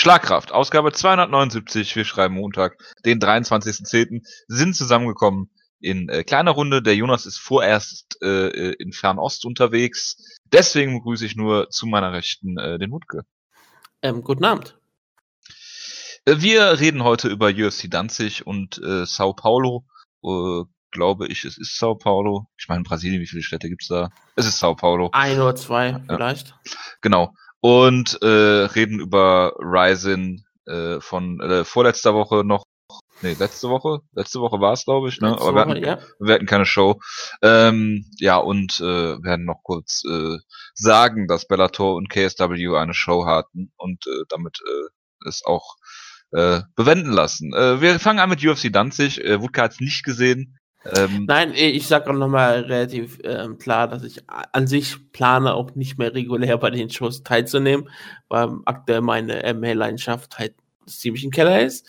Schlagkraft, Ausgabe 279, wir schreiben Montag, den 23.10., sind zusammengekommen in äh, kleiner Runde. Der Jonas ist vorerst äh, äh, in Fernost unterwegs. Deswegen begrüße ich nur zu meiner Rechten äh, den Wutke. Ähm, guten Abend. Äh, wir reden heute über UFC Danzig und äh, Sao Paulo. Äh, glaube ich, es ist Sao Paulo. Ich meine, Brasilien, wie viele Städte gibt's da? Es ist Sao Paulo. Ein oder zwei vielleicht. Ja, genau und äh, reden über Ryzen äh, von äh, vorletzter Woche noch. Nee, letzte Woche. Letzte Woche war es, glaube ich. Ne? Aber wir hatten, ja. wir hatten keine Show. Ähm, ja, und äh, werden noch kurz äh, sagen, dass Bellator und KSW eine Show hatten und äh, damit äh, es auch äh, bewenden lassen. Äh, wir fangen an mit UFC Danzig. Äh, Wutke hat es nicht gesehen. Ähm, Nein, ich sage auch nochmal relativ ähm, klar, dass ich an sich plane, auch nicht mehr regulär bei den Shows teilzunehmen, weil aktuell meine ML-Leidenschaft halt ziemlich im Keller ist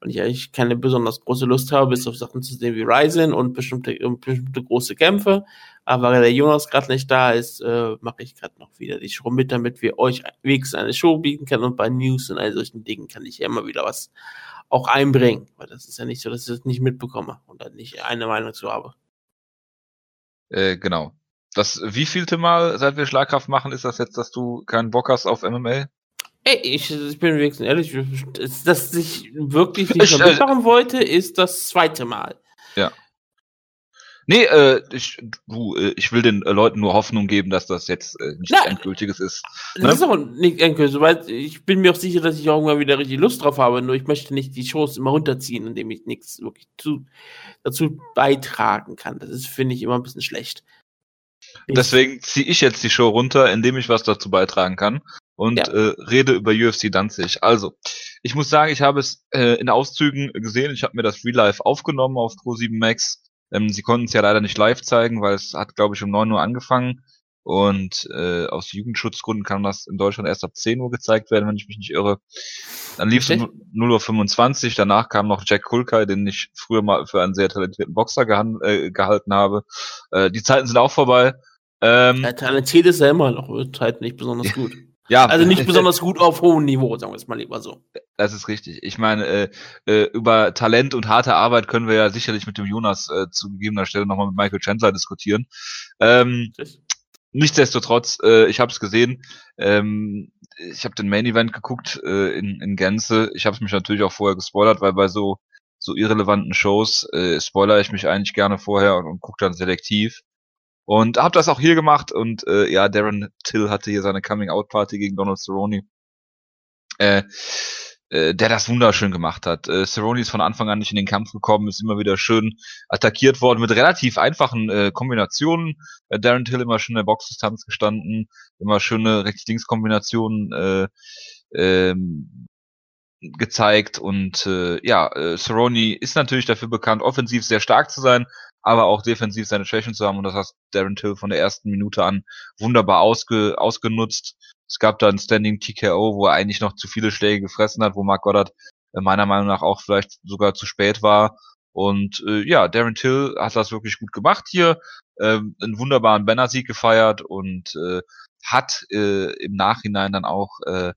und ich eigentlich keine besonders große Lust habe, bis auf Sachen zu sehen wie Ryzen und bestimmte, bestimmte große Kämpfe. Aber weil der Jonas gerade nicht da ist, äh, mache ich gerade noch wieder die Show mit, damit wir euch wenigstens eine Show bieten können und bei News und all solchen Dingen kann ich ja immer wieder was auch einbringen. Weil das ist ja nicht so, dass ich das nicht mitbekomme und dann nicht eine Meinung zu habe. Äh, genau. Das wievielte Mal, seit wir Schlagkraft machen, ist das jetzt, dass du keinen Bock hast auf MMA? Ey, ich, ich bin wenigstens ehrlich, dass ich wirklich nicht ich, äh, mitmachen wollte, ist das zweite Mal. Ja. Nee, äh, ich, du, äh, ich will den äh, Leuten nur Hoffnung geben, dass das jetzt äh, nicht Na, endgültiges ist. Ne? Das ist auch nicht endgültig, weil ich bin mir auch sicher, dass ich auch irgendwann wieder richtig Lust drauf habe, nur ich möchte nicht die Shows immer runterziehen, indem ich nichts wirklich zu, dazu beitragen kann. Das ist, finde ich, immer ein bisschen schlecht. Deswegen ziehe ich jetzt die Show runter, indem ich was dazu beitragen kann und ja. äh, rede über UFC Danzig. Also, ich muss sagen, ich habe es äh, in Auszügen gesehen. Ich habe mir das Real Life aufgenommen auf Pro7 Max ähm, sie konnten es ja leider nicht live zeigen, weil es hat, glaube ich, um 9 Uhr angefangen. Und äh, aus Jugendschutzgründen kann das in Deutschland erst ab 10 Uhr gezeigt werden, wenn ich mich nicht irre. Dann lief es um 0.25 Uhr, danach kam noch Jack Kulkai, den ich früher mal für einen sehr talentierten Boxer äh, gehalten habe. Äh, die Zeiten sind auch vorbei. Ähm, ja, talentiert ist er immer noch, wird halt nicht besonders gut. Ja. Also nicht besonders gut auf hohem Niveau, sagen wir es mal lieber so. Das ist richtig. Ich meine, äh, äh, über Talent und harte Arbeit können wir ja sicherlich mit dem Jonas äh, zu gegebener Stelle nochmal mit Michael Chandler diskutieren. Ähm, nichtsdestotrotz, äh, ich habe es gesehen. Ähm, ich habe den Main Event geguckt äh, in, in Gänze. Ich habe es mich natürlich auch vorher gespoilert, weil bei so so irrelevanten Shows äh, spoiler ich mich eigentlich gerne vorher und, und gucke dann selektiv. Und habe das auch hier gemacht und äh, ja, Darren Till hatte hier seine Coming-out-Party gegen Donald Cerrone. Äh, äh, der das wunderschön gemacht hat. Äh, Cerrone ist von Anfang an nicht in den Kampf gekommen, ist immer wieder schön attackiert worden mit relativ einfachen äh, Kombinationen. Äh, Darren Till immer schön in der Boxdistanz gestanden, immer schöne Rechts-Links-Kombinationen äh, ähm, gezeigt und äh, ja, äh, Cerrone ist natürlich dafür bekannt, offensiv sehr stark zu sein, aber auch defensiv seine Schwächen zu haben und das hat Darren Till von der ersten Minute an wunderbar ausge, ausgenutzt. Es gab da ein Standing TKO, wo er eigentlich noch zu viele Schläge gefressen hat, wo Mark Goddard äh, meiner Meinung nach auch vielleicht sogar zu spät war. Und äh, ja, Darren Till hat das wirklich gut gemacht hier, ähm, einen wunderbaren Banner-Sieg gefeiert und äh, hat äh, im Nachhinein dann auch, äh,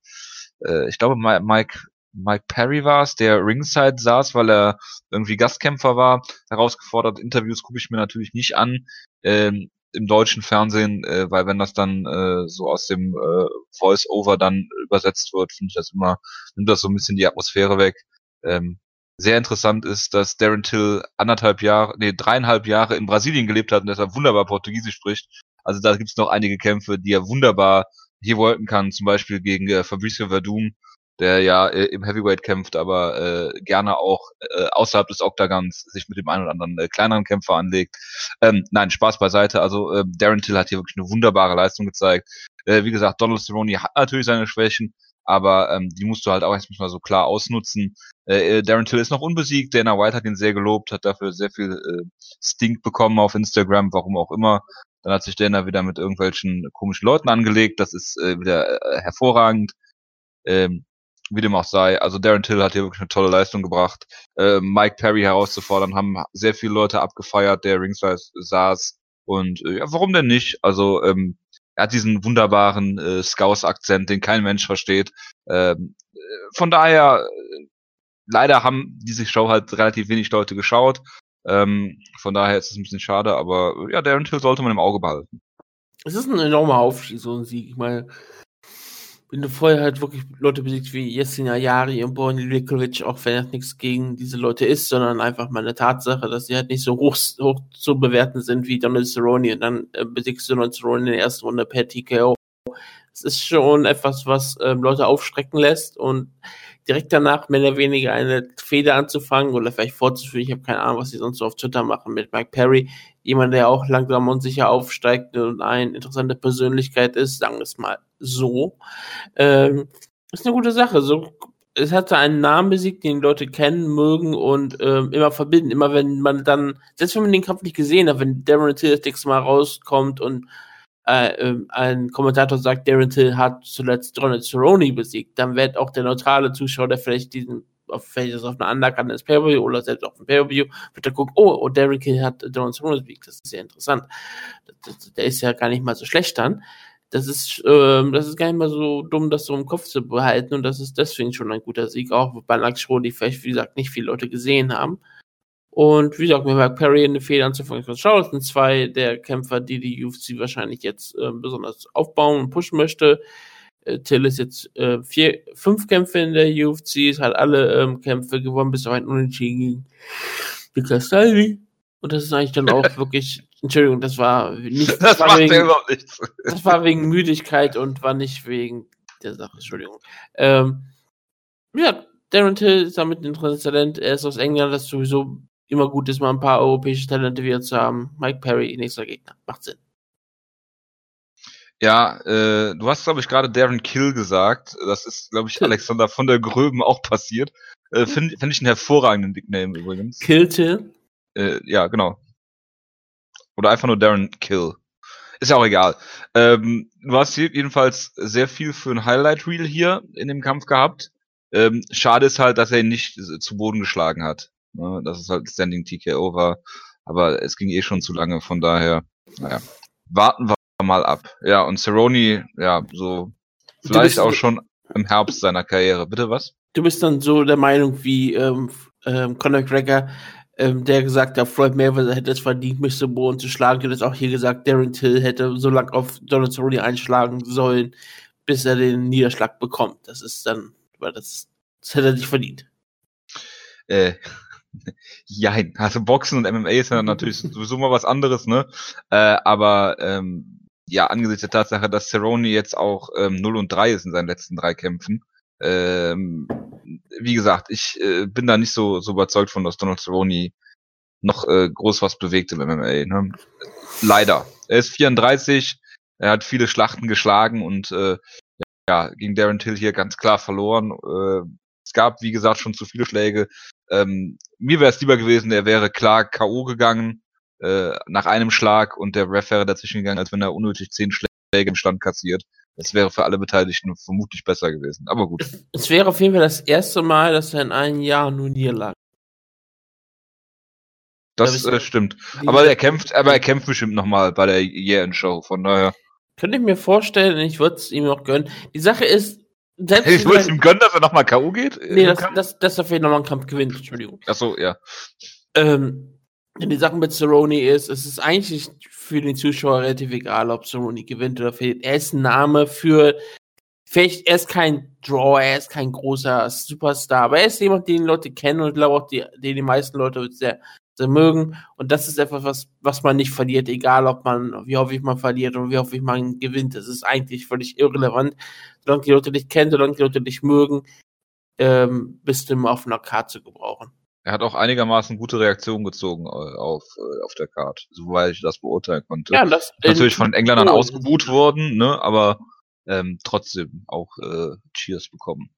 äh, ich glaube, Mike Mike Perry war es, der Ringside saß, weil er irgendwie Gastkämpfer war, herausgefordert. Interviews gucke ich mir natürlich nicht an ähm, im deutschen Fernsehen, äh, weil wenn das dann äh, so aus dem äh, Voice-Over dann übersetzt wird, finde ich das immer, nimmt das so ein bisschen die Atmosphäre weg. Ähm, sehr interessant ist, dass Darren Till anderthalb Jahre, nee, dreieinhalb Jahre in Brasilien gelebt hat und deshalb wunderbar Portugiesisch spricht. Also da gibt's noch einige Kämpfe, die er wunderbar hier wollten kann, zum Beispiel gegen äh, Fabricio Verdum, der ja äh, im Heavyweight kämpft, aber äh, gerne auch äh, außerhalb des Oktagons sich mit dem einen oder anderen äh, kleineren Kämpfer anlegt. Ähm, nein, Spaß beiseite. Also äh, Darren Till hat hier wirklich eine wunderbare Leistung gezeigt. Äh, wie gesagt, Donald Cerrone hat natürlich seine Schwächen, aber ähm, die musst du halt auch jetzt mal so klar ausnutzen. Äh, äh, Darren Till ist noch unbesiegt. Dana White hat ihn sehr gelobt, hat dafür sehr viel äh, Stink bekommen auf Instagram, warum auch immer. Dann hat sich Dana wieder mit irgendwelchen komischen Leuten angelegt. Das ist äh, wieder äh, hervorragend. Ähm, wie dem auch sei. Also Darren Till hat hier wirklich eine tolle Leistung gebracht. Äh, Mike Perry herauszufordern, haben sehr viele Leute abgefeiert, der ringside saß. Und äh, ja, warum denn nicht? Also ähm, er hat diesen wunderbaren äh, Scouse-Akzent, den kein Mensch versteht. Ähm, von daher, leider haben diese Show halt relativ wenig Leute geschaut. Ähm, von daher ist es ein bisschen schade, aber ja, Darren Till sollte man im Auge behalten. Es ist ein enormer Aufstieg, so ein Sieg. Ich meine, wenn du vorher halt wirklich Leute besiegt wie Jessin Ayari und Borny Likovic, auch wenn das nichts gegen diese Leute ist, sondern einfach mal eine Tatsache, dass sie halt nicht so hoch, hoch zu bewerten sind wie Donald Cerrone und dann äh, besiegst du Donald Cerrone in der ersten Runde per TKO. Das ist schon etwas, was ähm, Leute aufstrecken lässt und direkt danach mehr oder weniger eine Feder anzufangen oder vielleicht fortzuführen. Ich habe keine Ahnung, was sie sonst so auf Twitter machen mit Mike Perry. Jemand, der auch langsam und sicher aufsteigt und eine interessante Persönlichkeit ist, sagen wir es mal so. Ähm, ist eine gute Sache. So, es hatte einen Namen besiegt, den Leute kennen, mögen und ähm, immer verbinden. Immer wenn man dann, selbst wenn man den Kampf nicht gesehen hat, wenn Darren Till das mal rauskommt und äh, äh, ein Kommentator sagt, Darren Till hat zuletzt Donald Cerrone besiegt, dann wird auch der neutrale Zuschauer, der vielleicht diesen auf, vielleicht ist auf einer Undercard des pay oder selbst auf dem pay wird er gucken, oh, oh, Darren Till hat Donald Cerrone besiegt, das ist ja interessant. Das, das, der ist ja gar nicht mal so schlecht dann das ist, ähm, das ist gar nicht mal so dumm, das so im Kopf zu behalten und das ist deswegen schon ein guter Sieg, auch bei Laxro, die vielleicht, wie gesagt, nicht viele Leute gesehen haben. Und wie gesagt, mir war Perry eine Fehler anzufangen. Schau, das sind zwei der Kämpfer, die die UFC wahrscheinlich jetzt äh, besonders aufbauen und pushen möchte. Äh, Till ist jetzt äh, vier, fünf Kämpfe in der UFC, ist halt alle ähm, Kämpfe gewonnen, bis auf ein Unentschieden gegen Niklas Salvi. Und das ist eigentlich dann auch wirklich, Entschuldigung, das war nicht, das, das war wegen, überhaupt nichts. Das war wegen Müdigkeit und war nicht wegen der Sache, Entschuldigung. Ähm, ja, Darren Till ist damit ein interessantes Talent. Er ist aus England, das sowieso immer gut ist, mal ein paar europäische Talente wieder zu haben. Mike Perry, nächster Gegner. Macht Sinn. Ja, äh, du hast, glaube ich, gerade Darren Kill gesagt. Das ist, glaube ich, Alexander von der Gröben auch passiert. Äh, Finde find ich einen hervorragenden Nickname übrigens. Kill Till? Äh, ja, genau. Oder einfach nur Darren Kill. Ist ja auch egal. Ähm, du hast jedenfalls sehr viel für ein Highlight Reel hier in dem Kampf gehabt. Ähm, schade ist halt, dass er ihn nicht zu Boden geschlagen hat. Ne? Dass es halt Standing TKO war. Aber es ging eh schon zu lange, von daher, naja. Warten wir mal ab. Ja, und Cerrone, ja, so vielleicht auch schon im Herbst seiner Karriere. Bitte was? Du bist dann so der Meinung wie ähm, ähm, Conor McGregor, ähm, der gesagt hat, Floyd Mayweather hätte es verdient, mich zu Boden zu schlagen. Du hast auch hier gesagt, Darren Till hätte so lange auf Donald Cerrone einschlagen sollen, bis er den Niederschlag bekommt. Das ist dann, weil das, das hätte er nicht verdient. Äh, jein. Also Boxen und MMA ist ja natürlich sowieso mal was anderes, ne? Äh, aber ähm, ja, angesichts der Tatsache, dass Cerrone jetzt auch ähm, 0 und 3 ist in seinen letzten drei Kämpfen, ähm, wie gesagt, ich äh, bin da nicht so, so überzeugt von, dass Donald Cerrone noch äh, groß was bewegt im MMA. Ne? Leider. Er ist 34, er hat viele Schlachten geschlagen und äh, ja, gegen Darren Till hier ganz klar verloren. Äh, es gab, wie gesagt, schon zu viele Schläge. Ähm, mir wäre es lieber gewesen, er wäre klar K.O. gegangen äh, nach einem Schlag und der Ref wäre dazwischen gegangen, als wenn er unnötig zehn Schläge im Stand kassiert. Das wäre für alle Beteiligten vermutlich besser gewesen. Aber gut. Es wäre auf jeden Fall das erste Mal, dass er in einem Jahr nur Niederlagen. Das äh, stimmt. Aber er kämpft, aber er kämpft bestimmt nochmal bei der Year-End-Show, von daher. Könnte ich mir vorstellen, ich würde es ihm auch gönnen. Die Sache ist, selbst ich würde es ihm gönnen, dass er nochmal K.O. geht? Nee, das, das, dass er vielleicht nochmal einen Kampf gewinnt, Entschuldigung. Ach so, ja. Ähm, die Sache mit Cerrone ist, es ist eigentlich für den Zuschauer relativ egal, ob Cerrone gewinnt oder verliert. Er ist ein Name für, vielleicht, er ist kein Draw, er ist kein großer Superstar, aber er ist jemand, den die Leute kennen und ich glaube auch, die, den die meisten Leute sehr, sehr mögen. Und das ist etwas, was, was man nicht verliert, egal ob man, wie häufig man verliert und wie häufig man gewinnt. Das ist eigentlich völlig irrelevant. Solange die Leute dich kennen, solange die Leute dich mögen, ähm, bist du immer auf einer Karte zu gebrauchen. Er hat auch einigermaßen gute Reaktionen gezogen äh, auf, äh, auf der Card, soweit ich das beurteilen konnte. Ja, das natürlich von den Engländern oh. ausgebuht worden, ne, aber ähm, trotzdem auch äh, Cheers bekommen.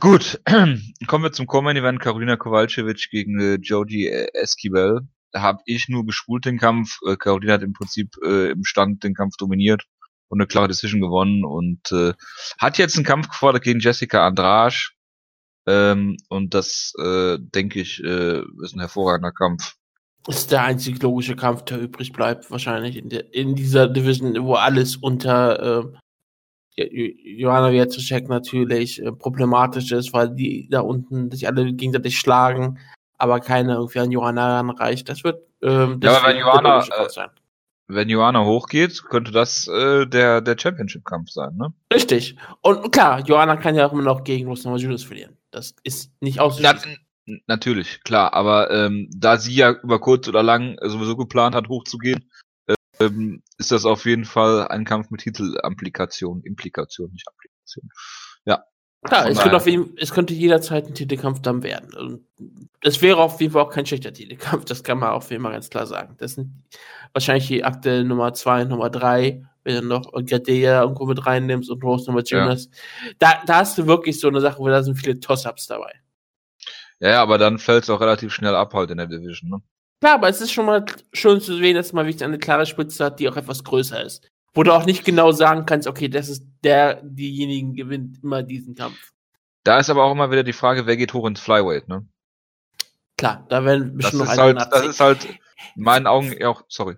Gut, kommen wir zum Common Event Karolina Kowalczyk gegen äh, Joji Esquivel. Da habe ich nur gespult den Kampf. Äh, Carolina hat im Prinzip äh, im Stand den Kampf dominiert und eine klare Decision gewonnen und äh, hat jetzt einen Kampf gefordert gegen Jessica Andrade ähm, und das, äh, denke ich, äh, ist ein hervorragender Kampf. Ist der einzig logische Kampf, der übrig bleibt, wahrscheinlich in, der, in dieser Division, wo alles unter äh, Joanna Jędrzejczyk natürlich äh, problematisch ist, weil die da unten sich alle gegenseitig schlagen, aber keiner irgendwie an Joanna ranreicht. Das wird ähm, das ja, aber wenn Joanna, äh, wenn Joanna hochgeht, könnte das äh, der, der Championship-Kampf sein, ne? Richtig. Und klar, Joanna kann ja auch immer noch gegen Rosna Judas verlieren. Das ist nicht auszuschließen. Na, natürlich, klar. Aber ähm, da sie ja über kurz oder lang sowieso geplant hat, hochzugehen, ähm, ist das auf jeden Fall ein Kampf mit Titelamplikation, Implikation, nicht Applikation. Ja. Klar, es könnte, auf jeden, es könnte jederzeit ein Titelkampf dann werden. Und es wäre auf jeden Fall auch kein schlechter Titelkampf, das kann man auf jeden Fall ganz klar sagen. Das sind wahrscheinlich die Akte Nummer 2, Nummer 3, wenn du noch Gadea irgendwo mit reinnimmst und Rose Nummer Jonas. Ja. Da, da hast du wirklich so eine Sache, wo da sind viele Toss-Ups dabei. Ja, aber dann fällt es auch relativ schnell ab halt in der Division, ne? Klar, aber es ist schon mal schön zu sehen, dass man wirklich eine klare Spitze hat, die auch etwas größer ist. Wo du auch nicht genau sagen kannst, okay, das ist der, diejenigen gewinnt immer diesen Kampf. Da ist aber auch immer wieder die Frage, wer geht hoch ins Flyweight, ne? Klar, da werden bestimmt das noch ist halt, Das ist halt in meinen Augen auch, sorry.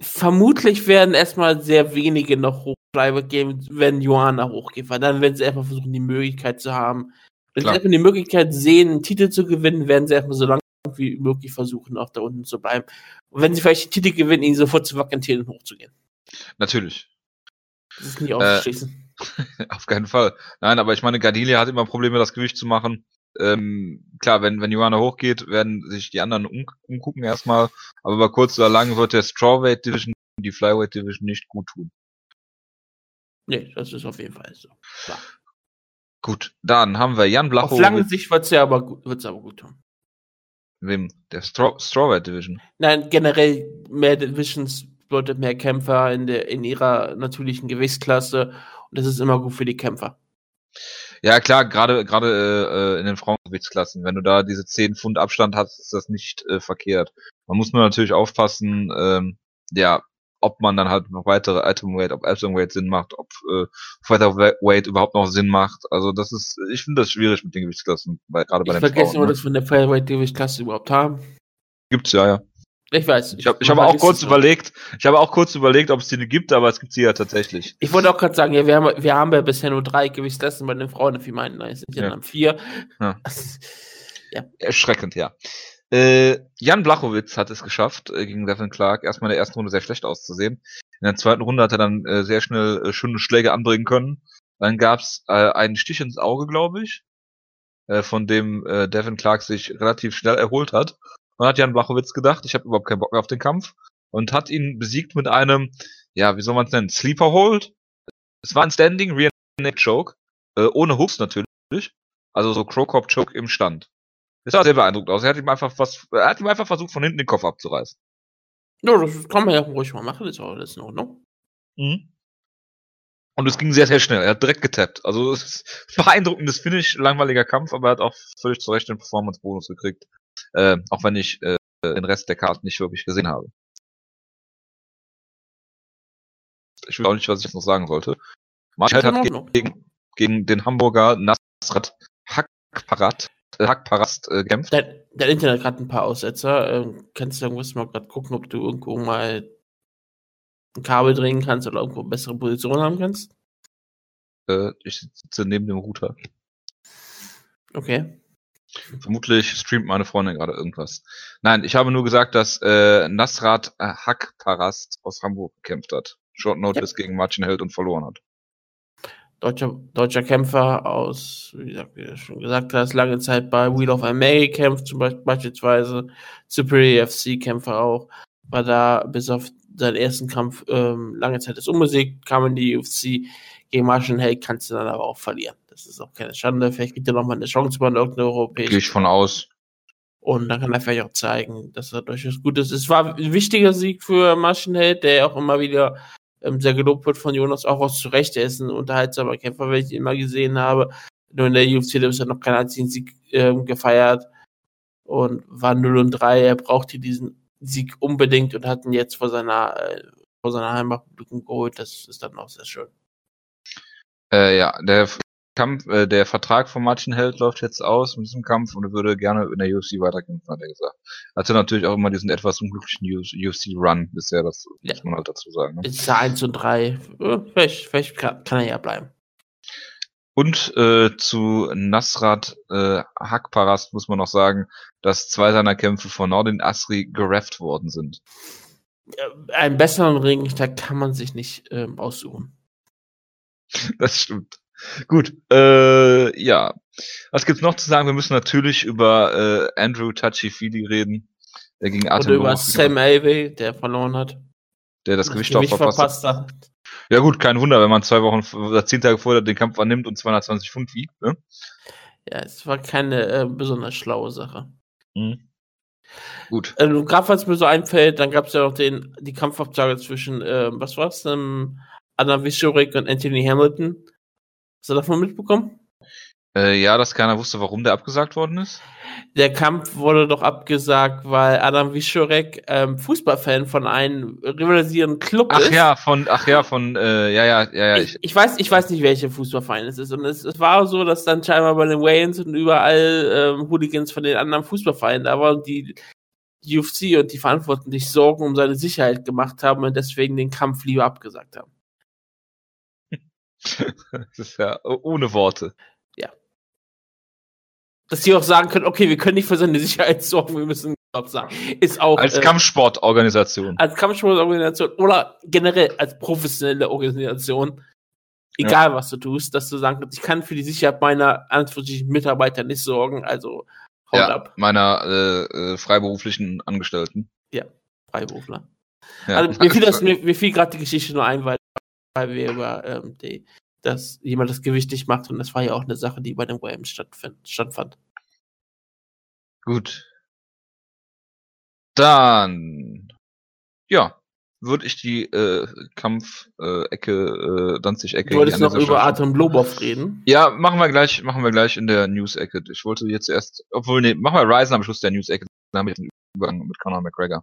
Vermutlich werden erstmal sehr wenige noch hoch Flyweight gehen, wenn Johanna hochgeht, weil dann werden sie erstmal versuchen, die Möglichkeit zu haben. Wenn Klar. sie erstmal die Möglichkeit sehen, einen Titel zu gewinnen, werden sie erstmal so lange wie möglich versuchen, auch da unten zu bleiben. Und wenn sie vielleicht den Titel gewinnen, ihn sofort zu vakantieren und hochzugehen. Natürlich. Das ist nicht auszuschließen. Äh, auf keinen Fall. Nein, aber ich meine, Gardilia hat immer Probleme, das Gewicht zu machen. Ähm, klar, wenn, wenn Johanna hochgeht, werden sich die anderen um, umgucken erstmal. Aber über kurz oder lang wird der Strawweight Division die Flyweight Division nicht gut tun. Nee, das ist auf jeden Fall so. Klar. Gut, dann haben wir Jan Blachowitz. Auf lange Sicht wird es ja aber, wird's aber gut tun. Wem? Der Straw Strawweight Division? Nein, generell mehr Divisions bedeutet mehr Kämpfer in, der, in ihrer natürlichen Gewichtsklasse und das ist immer gut für die Kämpfer. Ja, klar, gerade gerade äh, in den Frauengewichtsklassen, wenn du da diese 10 Pfund Abstand hast, ist das nicht äh, verkehrt. Man muss nur natürlich aufpassen, ähm, ja, ob man dann halt noch weitere Atomweight, ob Atomweight Sinn macht, ob äh, Featherweight überhaupt noch Sinn macht. Also das ist, ich finde das schwierig mit den Gewichtsklassen, bei, gerade bei den Ich vergesse immer, ne? dass wir eine Featherweight-Gewichtsklasse überhaupt haben. Gibt's ja, ja. Ich weiß. Ich habe ich hab auch kurz überlegt, ich habe auch kurz überlegt, ob es die gibt, aber es gibt sie ja tatsächlich. Ich wollte auch gerade sagen, ja, wir haben, wir haben ja bisher nur drei Gewichtsklassen bei den Frauen, wie meinten, es sind ja, dann vier. Ja. ja. Erschreckend, ja. Äh, Jan Blachowitz hat es geschafft, äh, gegen Devin Clark erstmal in der ersten Runde sehr schlecht auszusehen. In der zweiten Runde hat er dann äh, sehr schnell äh, schöne Schläge anbringen können. Dann gab's äh, einen Stich ins Auge, glaube ich, äh, von dem äh, Devin Clark sich relativ schnell erholt hat. Und hat Jan Blachowitz gedacht, ich habe überhaupt keinen Bock mehr auf den Kampf und hat ihn besiegt mit einem, ja, wie soll man es nennen, Sleeper Hold. Es war ein Standing Rear Neck Choke, äh, ohne Hooks natürlich, also so Crow Cop Choke im Stand. Das sah sehr beeindruckt aus. Er hat ihm einfach was, er hat ihm einfach versucht, von hinten den Kopf abzureißen. Ja, das kann man ja ruhig mal machen, das ist auch alles in Ordnung. Mhm. Und es ging sehr, sehr schnell. Er hat direkt getappt. Also es ist beeindruckendes Finish, langweiliger Kampf, aber er hat auch völlig zu Recht den Performance-Bonus gekriegt. Äh, auch wenn ich äh, den Rest der Karten nicht wirklich gesehen habe. Ich weiß auch nicht, was ich jetzt noch sagen sollte. Marshall hat gegen, gegen den Hamburger Nasrat Hackparat Hackparast äh, kämpft. Dein, dein Internet hat gerade ein paar Aussetzer. Ähm, kannst du irgendwas mal gerade gucken, ob du irgendwo mal ein Kabel drehen kannst oder irgendwo eine bessere Position haben kannst? Äh, ich sitze neben dem Router. Okay. Vermutlich streamt meine Freundin gerade irgendwas. Nein, ich habe nur gesagt, dass äh, Nasrat Hackparast aus Hamburg gekämpft hat. Short Notice ja. gegen Martin Held und verloren hat deutscher, deutscher Kämpfer aus, wie gesagt, wie du schon gesagt hast, lange Zeit bei Wheel of May gekämpft, zum Beispiel beispielsweise Superior FC Kämpfer auch, war da bis auf seinen ersten Kampf ähm, lange Zeit ist unbesiegt, kam in die UFC gegen Martian Held, kannst du dann aber auch verlieren. Das ist auch keine Schande. Vielleicht kriegt er nochmal eine Chance bei irgendeiner europäischen. Gehe ich von aus. Und dann kann er vielleicht auch zeigen, dass er durchaus gut ist. Es war ein wichtiger Sieg für Maschenheld, der auch immer wieder ähm, sehr gelobt wird von Jonas, auch aus Zurecht. Er ist ein unterhaltsamer Kämpfer, wenn ich ihn immer gesehen habe. Nur in der UFC ist er noch keinen einzigen Sieg ähm, gefeiert und war 0 und 3. Er brauchte diesen Sieg unbedingt und hat ihn jetzt vor seiner, äh, vor seiner Heimatpublikum geholt. Das ist dann auch sehr schön. Äh, ja, der Kampf, äh, der Vertrag von Martin Held läuft jetzt aus mit diesem Kampf und er würde gerne in der UFC weiterkämpfen, hat er gesagt. Hatte natürlich auch immer diesen etwas unglücklichen UFC-Run bisher, das ja. muss man halt dazu sagen. Ne? Ist ja 1 und 3. Vielleicht, vielleicht kann, kann er ja bleiben. Und äh, zu Nasrat äh, Hakparast muss man noch sagen, dass zwei seiner Kämpfe von Nordin Asri gerefft worden sind. Einen besseren Ringrichter kann man sich nicht ähm, aussuchen. Das stimmt. Gut, äh, ja. Was gibt's noch zu sagen? Wir müssen natürlich über äh, Andrew Touchy-Feely reden. Der gegen Atem Oder über Sam Avey, der verloren hat. Der das, das Gewicht auch verpasst, verpasst hat. Ja gut, kein Wunder, wenn man zwei Wochen oder zehn Tage vorher den Kampf annimmt und 220 Pfund wiegt. Ne? Ja, es war keine äh, besonders schlaue Sache. Mhm. Gut. Äh, Gerade was mir so einfällt, dann gab es ja noch den, die Kampfabsage zwischen, äh, was war's, ähm, Adam Wischorek und Anthony Hamilton. Hast du davon mitbekommen? Äh, ja, dass keiner wusste, warum der abgesagt worden ist. Der Kampf wurde doch abgesagt, weil Adam Wischorek ähm, Fußballfan von einem rivalisierenden Club ach ist. Ach ja, von, ach ja, von, äh, ja, ja, ja, ja. Ich, ich, weiß, ich weiß nicht, welcher Fußballverein es ist. Und es, es war so, dass dann scheinbar bei den Wayans und überall ähm, Hooligans von den anderen Fußballvereinen da waren, die UFC und die Verantwortlichen sich Sorgen um seine Sicherheit gemacht haben und deswegen den Kampf lieber abgesagt haben. das ist ja ohne Worte dass die auch sagen können, okay, wir können nicht für seine Sicherheit sorgen, wir müssen sagen. Ist auch. Als äh, Kampfsportorganisation. Als Kampfsportorganisation oder generell als professionelle Organisation. Egal, ja. was du tust, dass du sagen kannst, ich kann für die Sicherheit meiner Mitarbeiter nicht sorgen, also haut ja, ab. Meiner äh, äh, freiberuflichen Angestellten. Ja, Freiberufler. Ja. Also mir fiel, das, mir, mir fiel gerade die Geschichte nur ein, weil, weil wir über ähm, die, dass jemand das Gewicht nicht macht und das war ja auch eine Sache, die bei dem WM stattfand. Gut. Dann, ja, würde ich die äh, Kampfecke, äh, äh, Danzig-Ecke. Du wolltest noch über Atem Lobov reden? Ja, machen wir gleich, machen wir gleich in der News-Ecke. Ich wollte jetzt erst, obwohl, nee, machen wir Ryzen am Schluss der News-Ecke, dann haben wir den Übergang mit Conor McGregor.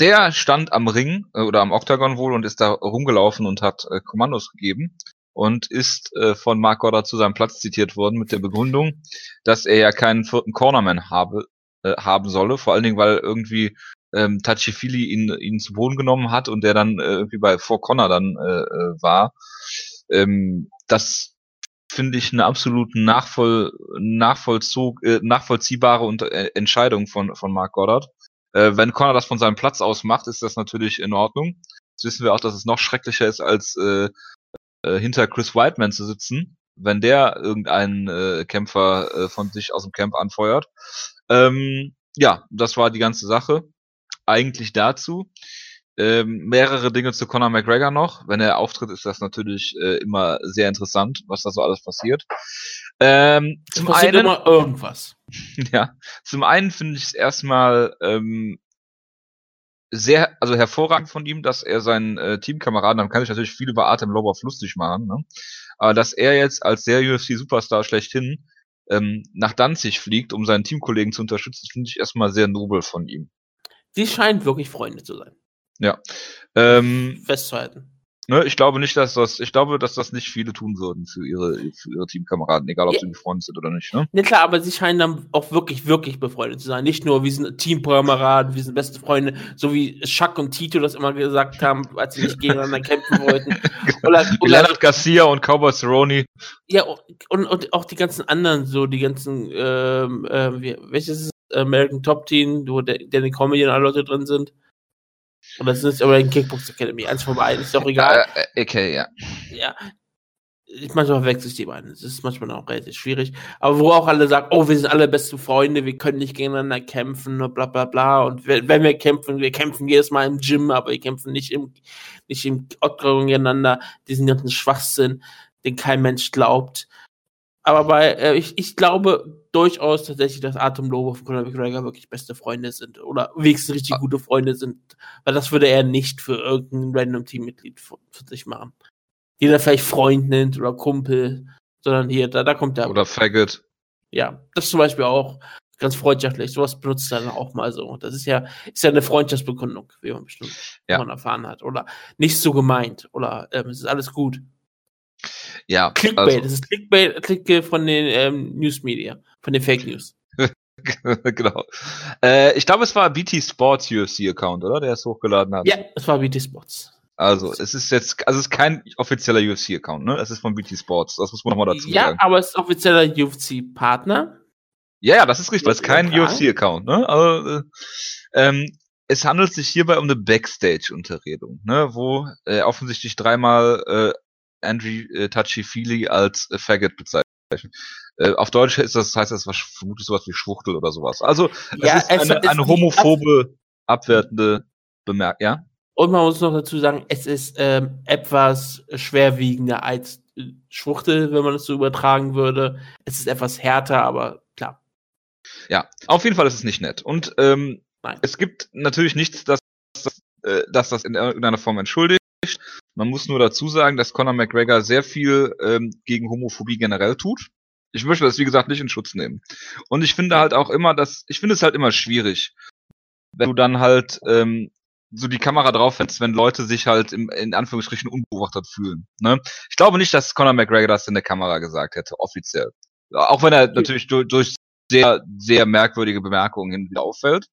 Der stand am Ring äh, oder am Octagon wohl und ist da rumgelaufen und hat äh, Kommandos gegeben und ist äh, von Mark Goddard zu seinem Platz zitiert worden mit der Begründung, dass er ja keinen vierten Cornerman habe, äh, haben solle, vor allen Dingen, weil irgendwie ähm, Tachifili ihn, ihn zu Boden genommen hat und der dann äh, irgendwie bei Four Connor dann äh, äh, war. Ähm, das finde ich eine absolut nachvoll, nachvollzog, äh, nachvollziehbare und, äh, Entscheidung von, von Mark Goddard. Äh, wenn Connor das von seinem Platz aus macht, ist das natürlich in Ordnung. Jetzt wissen wir auch, dass es noch schrecklicher ist, als äh, äh, hinter Chris Whiteman zu sitzen, wenn der irgendeinen äh, Kämpfer äh, von sich aus dem Camp anfeuert. Ähm, ja, das war die ganze Sache. Eigentlich dazu. Ähm, mehrere Dinge zu Conor McGregor noch. Wenn er auftritt, ist das natürlich äh, immer sehr interessant, was da so alles passiert. Ähm, zum einen immer irgendwas. Ja, zum einen finde ich es erstmal ähm, sehr, also hervorragend von ihm, dass er seinen äh, Teamkameraden, dann kann ich natürlich viel über Artem Lobov lustig machen, ne? aber dass er jetzt als der UFC-Superstar schlechthin ähm, nach Danzig fliegt, um seinen Teamkollegen zu unterstützen, finde ich erstmal sehr nobel von ihm. Die scheint wirklich Freunde zu sein. Ja. Ähm, Festzuhalten. Ne, ich glaube nicht, dass das, ich glaube, dass das nicht viele tun würden für ihre, für ihre Teamkameraden, egal ob ja. sie befreundet sind oder nicht. Ne? ne, klar, aber sie scheinen dann auch wirklich, wirklich befreundet zu sein. Nicht nur, wir sind Teamkameraden, wir sind beste Freunde, so wie Chuck und Tito das immer gesagt haben, als sie nicht gegeneinander kämpfen wollten. Oder, oder Leonard Garcia und Cowboy Cerrone. Ja, und, und auch die ganzen anderen, so die ganzen, ähm, äh, welches ist American Top Team, wo der, der in den Comedy und alle Leute drin sind. Und das ist aber in Kickbox Academy. Eins von beiden ist doch egal. Äh, äh, okay, ja. Ja. Ich manchmal verwechsel ich die beiden. Das ist manchmal auch relativ schwierig. Aber wo auch alle sagen, oh, wir sind alle beste Freunde, wir können nicht gegeneinander kämpfen und bla bla bla. Und wenn wir kämpfen, wir kämpfen jedes Mal im Gym, aber wir kämpfen nicht im, nicht im Octagon gegeneinander. Diesen ganzen Schwachsinn, den kein Mensch glaubt. Aber bei, äh, ich, ich glaube durchaus tatsächlich, dass Atom Lobo und Conor McGregor wirklich beste Freunde sind. Oder wenigstens richtig ah. gute Freunde sind. Weil das würde er nicht für irgendein random Teammitglied für, für sich machen. Jeder vielleicht Freund nennt oder Kumpel. Sondern hier, da, da kommt der. Oder Faggot. Ja, das zum Beispiel auch ganz freundschaftlich. Sowas benutzt er dann auch mal so. Das ist ja, ist ja eine Freundschaftsbekundung, wie man bestimmt ja. erfahren hat. Oder nicht so gemeint. Oder ähm, es ist alles gut. Ja. Clickbait, also, das ist Clickbait, Click von den ähm, News Media, von den Fake News. genau. Äh, ich glaube, es war BT Sports UFC-Account, oder? Der es hochgeladen hat. Ja, es war BT Sports. Also, es ist jetzt, also es ist kein offizieller UFC-Account, ne? Es ist von BT Sports. Das muss man nochmal dazu ja, sagen. Ja, aber es ist offizieller UFC-Partner. Ja, ja, das ist richtig. Das ist kein UFC-Account, ne? Also, äh, ähm, es handelt sich hierbei um eine Backstage-Unterredung, ne? Wo äh, offensichtlich dreimal äh, Andrew äh, Touchy-Feely als äh, Faggot bezeichnet. Äh, auf Deutsch ist das, heißt das was, vermutlich sowas wie Schwuchtel oder sowas. Also, ja, es ist eine, es eine homophobe, abwertende Bemerkung, ja? Und man muss noch dazu sagen, es ist ähm, etwas schwerwiegender als äh, Schwuchtel, wenn man es so übertragen würde. Es ist etwas härter, aber klar. Ja, auf jeden Fall ist es nicht nett. Und ähm, es gibt natürlich nichts, das, äh, das das in irgendeiner Form entschuldigt. Man muss nur dazu sagen, dass Conor McGregor sehr viel ähm, gegen Homophobie generell tut. Ich möchte das, wie gesagt, nicht in Schutz nehmen. Und ich finde halt auch immer, dass, ich finde es halt immer schwierig, wenn du dann halt ähm, so die Kamera drauf hältst, wenn Leute sich halt im, in Anführungsstrichen unbeobachtet fühlen. Ne? Ich glaube nicht, dass Conor McGregor das in der Kamera gesagt hätte, offiziell. Auch wenn er natürlich durch, durch sehr, sehr merkwürdige Bemerkungen hin wieder auffällt.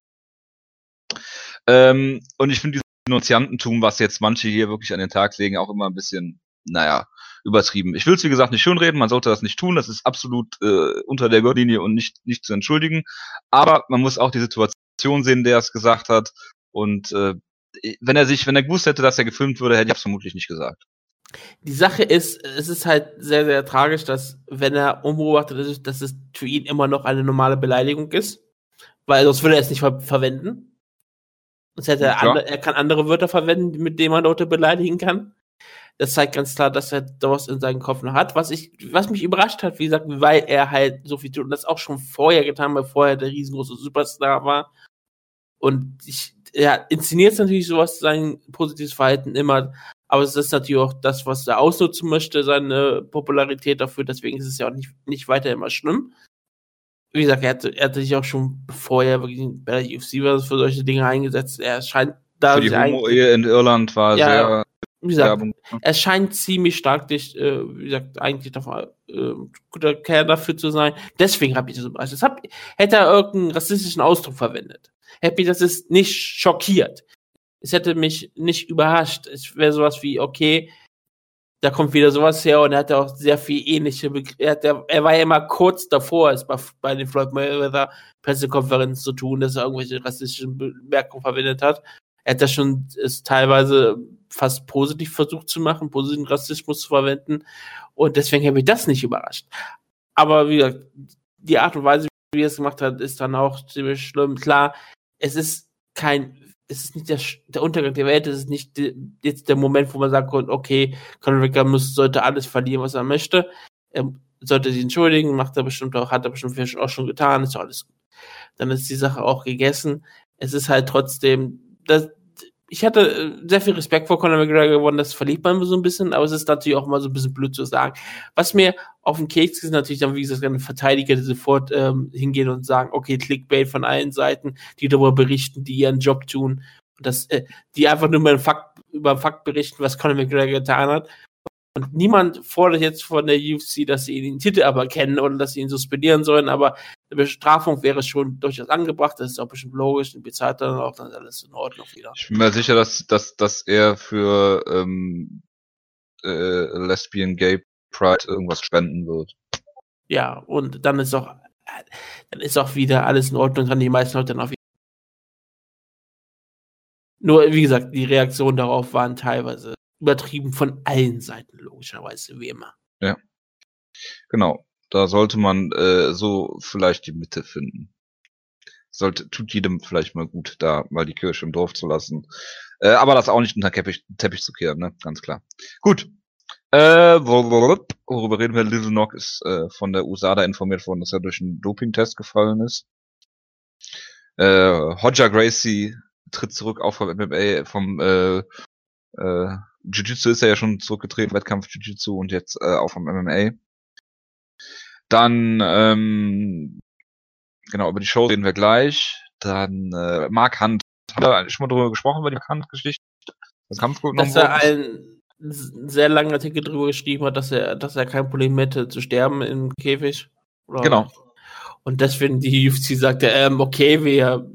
Ähm, und ich finde dieses Denunziantentum, was jetzt manche hier wirklich an den Tag legen, auch immer ein bisschen, naja, übertrieben. Ich will es wie gesagt nicht schönreden, man sollte das nicht tun, das ist absolut äh, unter der Gürtellinie und nicht, nicht zu entschuldigen. Aber man muss auch die Situation sehen, der es gesagt hat. Und äh, wenn er sich, wenn er gewusst hätte, dass er gefilmt würde, hätte ich es vermutlich nicht gesagt. Die Sache ist, es ist halt sehr, sehr tragisch, dass, wenn er unbeobachtet ist, dass es für ihn immer noch eine normale Beleidigung ist. Weil sonst würde er es nicht ver verwenden. Sonst hätte er, ja. er kann andere Wörter verwenden, mit denen man Leute beleidigen kann. Das zeigt ganz klar, dass er das in seinen Kopf noch hat. Was ich, was mich überrascht hat, wie gesagt, weil er halt so viel tut und das auch schon vorher getan, bevor er der riesengroße Superstar war. Und ich, er inszeniert natürlich sowas, sein positives Verhalten immer, aber es ist natürlich auch das, was er ausnutzen möchte, seine Popularität dafür, deswegen ist es ja auch nicht, nicht weiter immer schlimm. Wie gesagt, er hatte, er hatte sich auch schon vorher wirklich bei der UFC für solche Dinge eingesetzt. Er scheint da. Für die Homo-Ehe in Irland war ja, sehr. Wie gesagt, Werbung. er scheint ziemlich stark, dich, äh, wie gesagt, eigentlich davon, äh, guter Kerl dafür zu sein. Deswegen habe ich das überrascht. Das hab, hätte er irgendeinen rassistischen Ausdruck verwendet hätte mich das ist nicht schockiert. Es hätte mich nicht überrascht. Es wäre sowas wie, okay, da kommt wieder sowas her und er hatte auch sehr viel ähnliche er, er, war ja immer kurz davor, es bei, bei den Floyd Mayweather Pressekonferenzen zu tun, dass er irgendwelche rassistischen Bemerkungen verwendet hat. Er hat das schon es teilweise fast positiv versucht zu machen, positiven Rassismus zu verwenden. Und deswegen habe ich das nicht überrascht. Aber wie gesagt, die Art und Weise, wie er es gemacht hat, ist dann auch ziemlich schlimm. Klar, es ist kein, es ist nicht der, der Untergang der Welt, es ist nicht die, jetzt der Moment, wo man sagt, okay, Conor McGregor muss, sollte alles verlieren, was er möchte. Er sollte sich entschuldigen, macht er bestimmt auch, hat er bestimmt auch schon getan, ist alles gut. Dann ist die Sache auch gegessen. Es ist halt trotzdem, das, ich hatte äh, sehr viel Respekt vor Conor McGregor gewonnen, das verliebt man so ein bisschen, aber es ist natürlich auch mal so ein bisschen blöd zu sagen. Was mir auf dem Keks ist natürlich dann, wie gesagt, ein Verteidiger, die sofort ähm, hingehen und sagen, okay, Clickbait von allen Seiten, die darüber berichten, die ihren Job tun, das, äh, die einfach nur über einen Fakt, über einen Fakt berichten, was Conor McGregor getan hat. Und niemand fordert jetzt von der UFC, dass sie ihn den Titel aber kennen oder dass sie ihn suspendieren sollen, aber eine Bestrafung wäre schon durchaus angebracht, das ist auch bestimmt logisch, und bezahlt dann auch, dann ist alles in Ordnung wieder. Ich bin mir sicher, dass, dass, dass er für ähm, äh, Lesbian Gay Pride irgendwas spenden wird. Ja, und dann ist auch dann ist auch wieder alles in Ordnung, kann die meisten Leute dann auch wieder nur, wie gesagt, die Reaktionen darauf waren teilweise übertrieben von allen Seiten, logischerweise, wie immer. Ja. Genau. Da sollte man äh, so vielleicht die Mitte finden. Sollte, tut jedem vielleicht mal gut, da mal die Kirche im Dorf zu lassen. Äh, aber das auch nicht unter Teppich, Teppich zu kehren, ne? Ganz klar. Gut. Äh, worüber reden wir? Little Nock ist äh, von der USADA informiert worden, dass er durch einen Dopingtest gefallen ist. Äh, Hodja Gracie tritt zurück auch vom MMA, vom äh, äh, Jiu-Jitsu ist er ja schon zurückgetreten, Wettkampf Jiu-Jitsu und jetzt äh, auch vom MMA. Dann, ähm, genau, über die Show reden wir gleich. Dann äh, Mark Hunt. Hat er schon mal drüber gesprochen, über die Hunt-Geschichte? Das dass er ein, einen sehr langen Artikel drüber geschrieben hat, dass er, dass er kein Problem hätte zu sterben im Käfig. Oder? Genau. Und deswegen die UFC sagte, ähm, okay, wir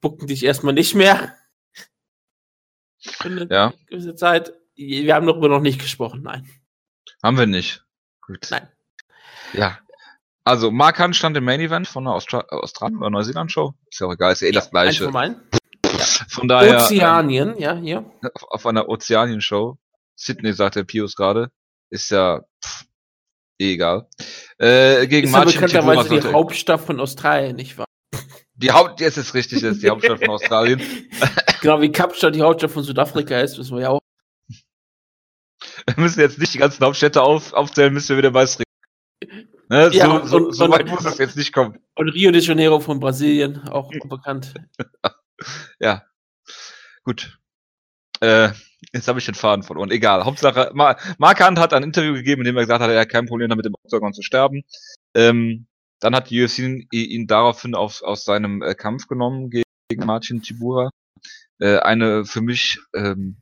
bucken dich erstmal nicht mehr. Für eine ja. gewisse Zeit. Wir haben darüber noch nicht gesprochen, nein. Haben wir nicht. Gut. Nein. Ja. Also, Mark Hunt stand im Main Event von der Austra Australien oder Neuseeland-Show. Ist ja auch egal, ist ja eh das gleiche. Von, von daher. Ozeanien, ähm, ja, hier. Auf, auf einer Ozeanien-Show. Sydney, sagt der Pius gerade. Ist ja pff, eh egal. Äh, gegen ist Marcin bekannterweise die Hauptstadt von Australien, nicht wahr? Die Haupt, jetzt ist richtig, ist die Hauptstadt von Australien. genau wie Kapstadt die Hauptstadt von Südafrika ist, wissen wir ja auch. Wir müssen jetzt nicht die ganzen Hauptstädte auf, aufzählen, müssen wir wieder bei Ne? Ja, so, so, so weit muss es jetzt nicht kommen. Und Rio de Janeiro von Brasilien, auch bekannt. ja. Gut. Äh, jetzt habe ich den Faden verloren. Egal. Hauptsache, Mark Hunt hat ein Interview gegeben, in dem er gesagt hat, er hat kein Problem damit, im Octagon zu sterben. Ähm, dann hat die UFC ihn, ihn daraufhin auf, aus seinem äh, Kampf genommen gegen, gegen Martin Tibura. Äh, eine für mich ähm,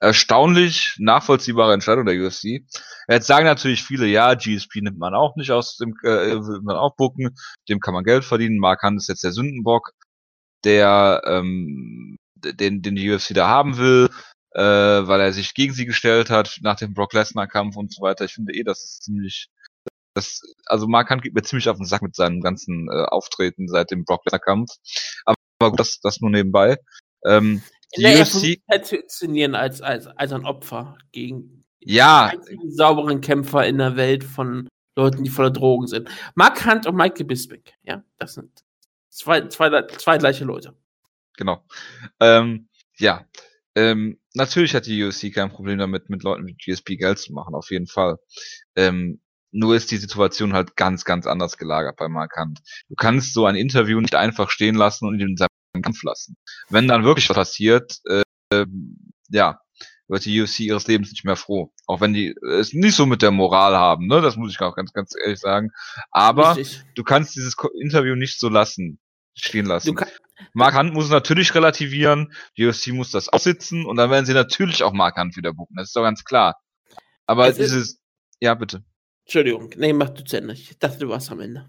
erstaunlich nachvollziehbare Entscheidung der UFC. Jetzt sagen natürlich viele, ja, GSP nimmt man auch nicht aus dem, äh, will man auch bucken, dem kann man Geld verdienen. Mark Hunt ist jetzt der Sündenbock, der ähm, den, den die UFC da haben will, äh, weil er sich gegen sie gestellt hat nach dem Brock Lesnar Kampf und so weiter. Ich finde eh, das ist ziemlich das, also Mark Hunt geht mir ziemlich auf den Sack mit seinem ganzen äh, Auftreten seit dem Brock Lesnar Kampf. Aber, aber gut, das, das nur nebenbei. Ähm, die ja, UFC zu inszenieren als, als, als ein Opfer gegen ja. die sauberen Kämpfer in der Welt von Leuten, die voller Drogen sind. Mark Hunt und Michael Bisping, ja, das sind zwei, zwei, zwei gleiche Leute. Genau. Ähm, ja. Ähm, natürlich hat die UFC kein Problem damit, mit Leuten wie GSP Geld zu machen, auf jeden Fall. Ähm, nur ist die Situation halt ganz, ganz anders gelagert bei Mark Hunt. Du kannst so ein Interview nicht einfach stehen lassen und in seinem Kampf lassen. Wenn dann wirklich was passiert, äh, ja, wird die UFC ihres Lebens nicht mehr froh. Auch wenn die es nicht so mit der Moral haben, ne? Das muss ich auch ganz, ganz ehrlich sagen. Aber Richtig. du kannst dieses Interview nicht so lassen, stehen lassen. Mark Hunt muss es natürlich relativieren, die UFC muss das aussitzen und dann werden sie natürlich auch Mark Hunt wieder buchen. Das ist doch ganz klar. Aber es dieses, ja, bitte. Entschuldigung, nee, mach du zu Ende. Ich dachte, du warst am Ende.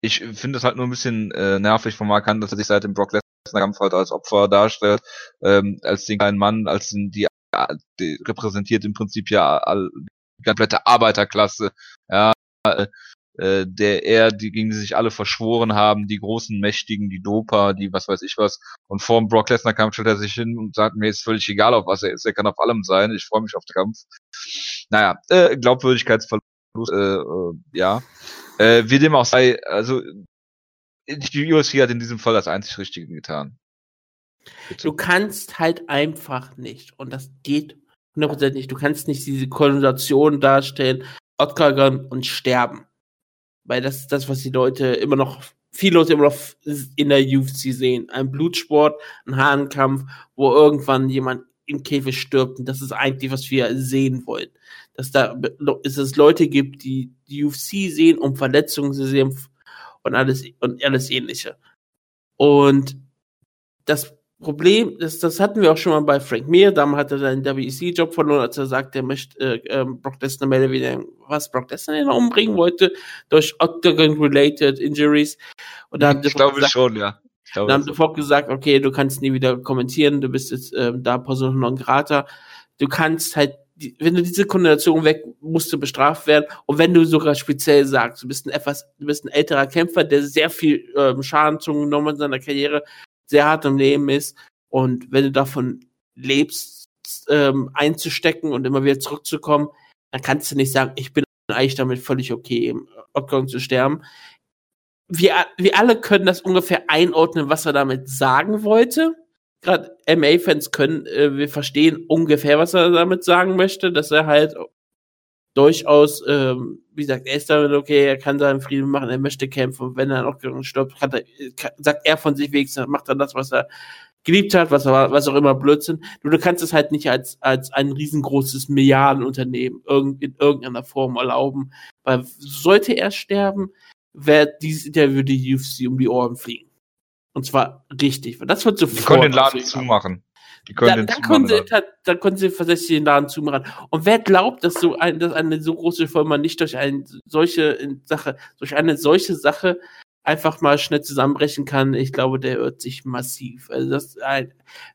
Ich finde es halt nur ein bisschen äh, nervig von Mark Hunt, dass er sich seit dem Brock Kampf halt als Opfer darstellt, ähm, als den kleinen Mann, als die, die repräsentiert im Prinzip ja all, die komplette Arbeiterklasse, ja, äh, äh, der er, die gegen die sich alle verschworen haben, die großen Mächtigen, die Doper, die was weiß ich was. Und vor dem Brock Lesnar Kampf stellt er sich hin und sagt, mir ist völlig egal, auf was er ist, er kann auf allem sein, ich freue mich auf den Kampf. Naja, äh, Glaubwürdigkeitsverlust, äh, äh, ja. Äh, wie dem auch sei, also die UFC hat in diesem Fall das einzig Richtige getan. Bitte. Du kannst halt einfach nicht, und das geht hundertprozentig nicht, du kannst nicht diese Konnotation darstellen, Octagon und sterben. Weil das ist das, was die Leute immer noch, viele Leute immer noch in der UFC sehen. Ein Blutsport, ein Hahnkampf, wo irgendwann jemand im Käfig stirbt. Und das ist eigentlich, was wir sehen wollen. Dass da es Leute gibt, die die UFC sehen, um Verletzungen zu sehen, und alles und alles ähnliche. Und das Problem, das, das hatten wir auch schon mal bei Frank Mir, damals hat er seinen WEC-Job verloren, als er sagt, er möchte äh, ähm, Brock Lesnar mehr wieder, was Brock Lesnar umbringen wollte, durch Octagon-related Injuries. Und da ich glaube gesagt, schon, ja. Ich glaube, dann haben sofort gesagt, okay, du kannst nie wieder kommentieren, du bist jetzt ähm, da Person non grata. Du kannst halt die, wenn du diese Konnotation weg, musst du bestraft werden. Und wenn du sogar speziell sagst, du bist ein etwas, du bist ein älterer Kämpfer, der sehr viel ähm, Schaden zugenommen in seiner Karriere, sehr hart im Leben ist. Und wenn du davon lebst, ähm, einzustecken und immer wieder zurückzukommen, dann kannst du nicht sagen, ich bin eigentlich damit völlig okay, im Octagon zu sterben. Wir, wir alle können das ungefähr einordnen, was er damit sagen wollte gerade MA-Fans können, äh, wir verstehen ungefähr, was er damit sagen möchte, dass er halt durchaus, ähm, wie gesagt, er ist damit okay, er kann seinen Frieden machen, er möchte kämpfen, wenn er noch stirbt, er, kann, sagt er von sich wenigstens, macht er das, was er geliebt hat, was, er, was auch immer Blödsinn. Nur du kannst es halt nicht als, als ein riesengroßes Milliardenunternehmen irgend, in irgendeiner Form erlauben, weil sollte er sterben, wird dieses Interview die UFC um die Ohren fliegen. Und zwar richtig. Das wird sofort. Die können den Laden zumachen. Können da, dann, können sie, da, dann können sie tatsächlich den Laden zumachen. Und wer glaubt, dass so ein, dass eine so große Firma nicht durch eine solche Sache, durch eine solche Sache einfach mal schnell zusammenbrechen kann, ich glaube, der irrt sich massiv. Also das,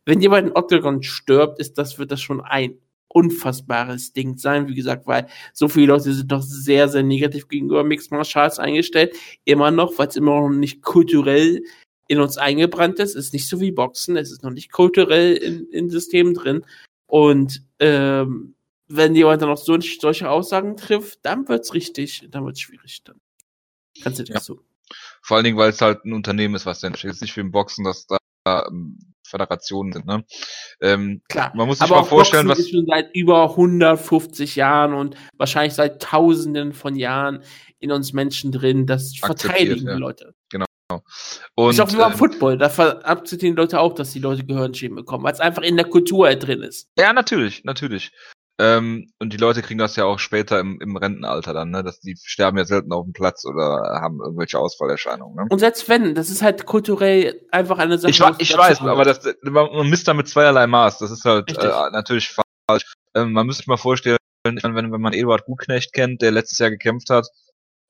wenn jemand in Octagon stirbt, ist das, wird das schon ein unfassbares Ding sein. Wie gesagt, weil so viele Leute sind doch sehr, sehr negativ gegenüber Mixed Martial Arts eingestellt. Immer noch, weil es immer noch nicht kulturell in uns eingebrannt ist. Ist nicht so wie Boxen. Es ist noch nicht kulturell in, in Systemen drin. Und ähm, wenn jemand dann noch so, solche Aussagen trifft, dann wird's richtig, dann wird's schwierig. Dann kannst du dir ja. so. Vor allen Dingen, weil es halt ein Unternehmen ist, was denn steht. Es ist nicht wie im Boxen, dass da ähm, Föderationen sind. Ne? Ähm, Klar, man muss sich aber mal vorstellen, Boxen was ist schon seit über 150 Jahren und wahrscheinlich seit Tausenden von Jahren in uns Menschen drin. Das verteidigen ja. Leute. Genau. Und, ist auch wie beim ähm, Football, da akzeptieren die Leute auch, dass die Leute Gehirnschäden bekommen, weil es einfach in der Kultur halt drin ist. Ja, natürlich, natürlich. Ähm, und die Leute kriegen das ja auch später im, im Rentenalter dann, ne? Dass die sterben ja selten auf dem Platz oder haben irgendwelche Ausfallerscheinungen. Ne? Und selbst wenn, das ist halt kulturell einfach eine Sache. Ich, ich weiß, aber das, man misst da mit zweierlei Maß. Das ist halt äh, natürlich falsch. Ähm, man müsste sich mal vorstellen, wenn, wenn man Eduard Gutknecht kennt, der letztes Jahr gekämpft hat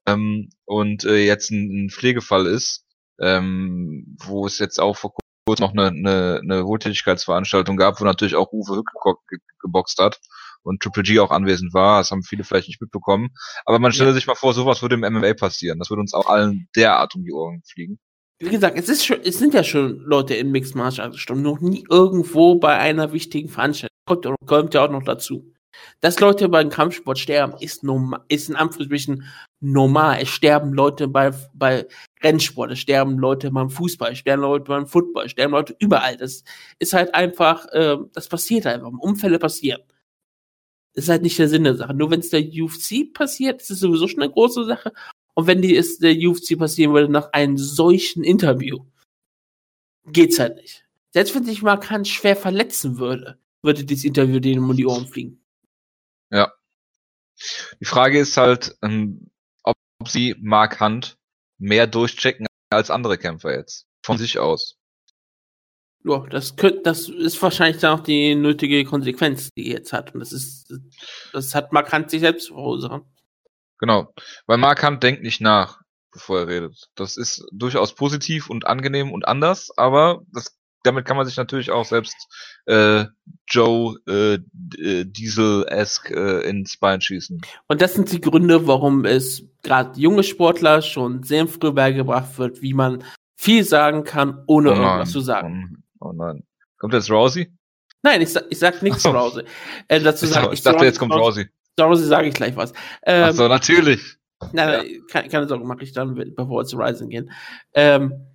ähm, und äh, jetzt ein, ein Pflegefall ist, ähm, wo es jetzt auch vor kurzem noch eine, eine, eine Wohltätigkeitsveranstaltung gab, wo natürlich auch Uwe Hück geboxt hat und Triple G auch anwesend war. Das haben viele vielleicht nicht mitbekommen. Aber man stelle ja. sich mal vor, sowas würde im MMA passieren. Das würde uns auch allen derart um die Ohren fliegen. Wie gesagt, es ist schon, es sind ja schon Leute in Mixed Martial Arts gestorben, noch nie irgendwo bei einer wichtigen Veranstaltung. Kommt, kommt ja auch noch dazu. Dass Leute beim Kampfsport sterben, ist normal, ist in Anführungsstrichen normal. Es sterben Leute bei, bei Rennsport, es sterben Leute beim Fußball, es sterben Leute beim Football, es sterben Leute überall. Das ist halt einfach, äh, das passiert einfach. Unfälle passieren. Das ist halt nicht der Sinn der Sache. Nur wenn es der UFC passiert, ist es sowieso schon eine große Sache. Und wenn die es der UFC passieren würde nach einem solchen Interview, geht's halt nicht. Selbst wenn sich Markant schwer verletzen würde, würde dieses Interview denen um die Ohren fliegen. Ja. Die Frage ist halt, ähm, sie Mark Hunt mehr durchchecken als andere Kämpfer jetzt. Von sich aus. Ja, das könnte, das ist wahrscheinlich dann auch die nötige Konsequenz, die er jetzt hat. Und das ist, das hat Mark Hunt sich selbst verursacht. Genau. Weil Mark Hunt denkt nicht nach, bevor er redet. Das ist durchaus positiv und angenehm und anders, aber das, damit kann man sich natürlich auch selbst äh, Joe äh, äh Diesel-esque äh, ins Bein schießen. Und das sind die Gründe, warum es gerade junge Sportler schon sehr früh beigebracht wird, wie man viel sagen kann, ohne oh irgendwas zu sagen. Oh nein. Kommt jetzt Rousey? Nein, ich, sag, ich sag nichts oh. Rousey. Äh, dazu ich, sag, ich, ich dachte, jetzt kommt Rousey. Rousey sage ich gleich was. Ähm, Ach so, natürlich. Nein, nein ja. keine, keine Sorge, mache ich dann, bevor wir zu Rising gehen. Ähm,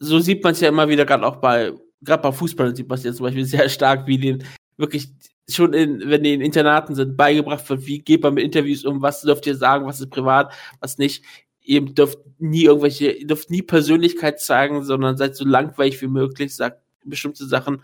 so sieht man es ja immer wieder, gerade auch bei, gerade bei Fußballern sieht man es ja zum Beispiel sehr stark, wie den wirklich schon in, wenn die in Internaten sind, beigebracht wird, wie geht man mit Interviews um, was dürft ihr sagen, was ist privat, was nicht. Ihr dürft nie irgendwelche, ihr dürft nie Persönlichkeit zeigen, sondern seid so langweilig wie möglich, sagt bestimmte Sachen,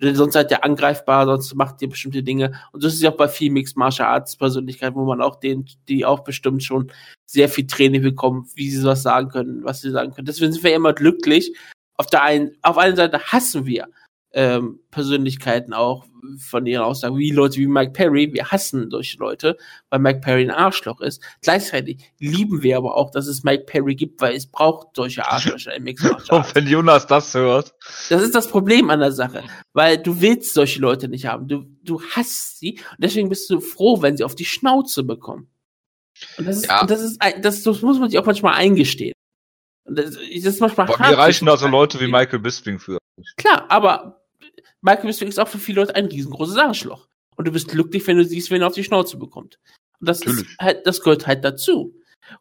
sonst seid ihr angreifbar, sonst macht ihr bestimmte Dinge. Und so ist ja auch bei viel Mixed Martial Arts Persönlichkeiten, wo man auch den, die auch bestimmt schon sehr viel Training bekommen, wie sie was sagen können, was sie sagen können. Deswegen sind wir immer glücklich. Auf der einen, auf einer Seite hassen wir ähm, Persönlichkeiten auch von ihren Aussagen, wie Leute wie Mike Perry, wir hassen solche Leute, weil Mike Perry ein Arschloch ist. Gleichzeitig lieben wir aber auch, dass es Mike Perry gibt, weil es braucht solche Arschlöcher im Mixed Und wenn Jonas das hört. Das ist das Problem an der Sache, weil du willst solche Leute nicht haben. Du, du hasst sie und deswegen bist du froh, wenn sie auf die Schnauze bekommen. Und das ist, ja. und das ist, das, das muss man sich auch manchmal eingestehen. Und das, das ist manchmal Boah, hart. Wir reichen da so Leute wie Michael Bisping für. Klar, aber Michael Bisping ist auch für viele Leute ein riesengroßes Arschloch. Und du bist glücklich, wenn du siehst, wen er auf die Schnauze bekommt. Und das ist halt, das gehört halt dazu.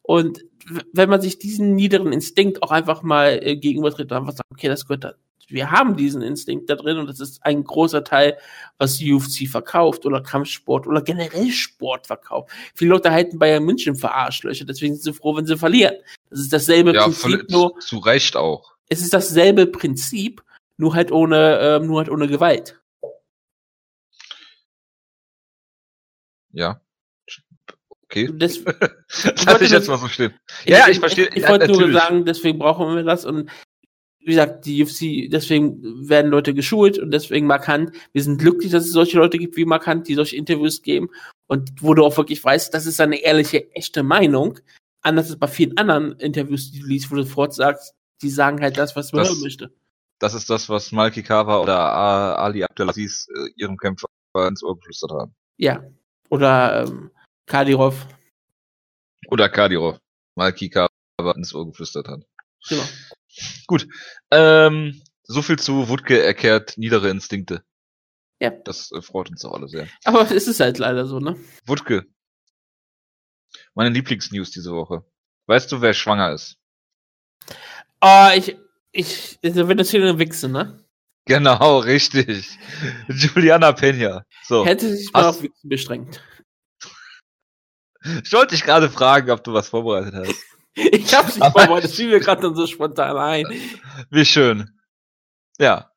Und wenn man sich diesen niederen Instinkt auch einfach mal äh, gegenübertritt und einfach sagt, okay, das gehört da. Wir haben diesen Instinkt da drin und das ist ein großer Teil, was UFC verkauft oder Kampfsport oder generell Sport verkauft. Viele Leute halten Bayern München für Arschlöcher, deswegen sind sie froh, wenn sie verlieren. Das ist dasselbe ja, Prinzip. Nur, zu Recht auch. Es ist dasselbe Prinzip, nur halt ohne, ähm, nur halt ohne Gewalt. Ja. Okay. Das, Lass ich jetzt mal so stehen. Ja, ich, ich verstehe. Ich, ich wollte nur sagen, deswegen brauchen wir das und wie gesagt, die UFC, deswegen werden Leute geschult und deswegen markant. Wir sind glücklich, dass es solche Leute gibt wie markant, die solche Interviews geben und wo du auch wirklich weißt, das ist eine ehrliche, echte Meinung. Anders als bei vielen anderen Interviews, die du liest, wo du sofort sagst, die sagen halt das, was man das, hören möchte. Das ist das, was Malki Kawa oder Ali Abdelaziz äh, ihrem Kämpfer ins Ohr geflüstert haben. Ja. Oder ähm, Kadirov. Oder Kadirov. Malki Kawa ins Ohr geflüstert hat. Genau. Gut. Ähm, so viel zu Wutke erkehrt niedere Instinkte. Ja. Das äh, freut uns auch alle sehr. Aber es ist halt leider so, ne? Wutke. Meine Lieblingsnews diese Woche. Weißt du, wer schwanger ist? Oh, ich, ich, wenn das hier eine Wichse, ne? Genau, richtig. Juliana Pena. So. Hätte sich mal auf Wichsen beschränkt. Ich wollte dich gerade fragen, ob du was vorbereitet hast. Ich hab's nicht vorbereitet, das fiel mir gerade dann so spontan ein. Wie schön. Ja.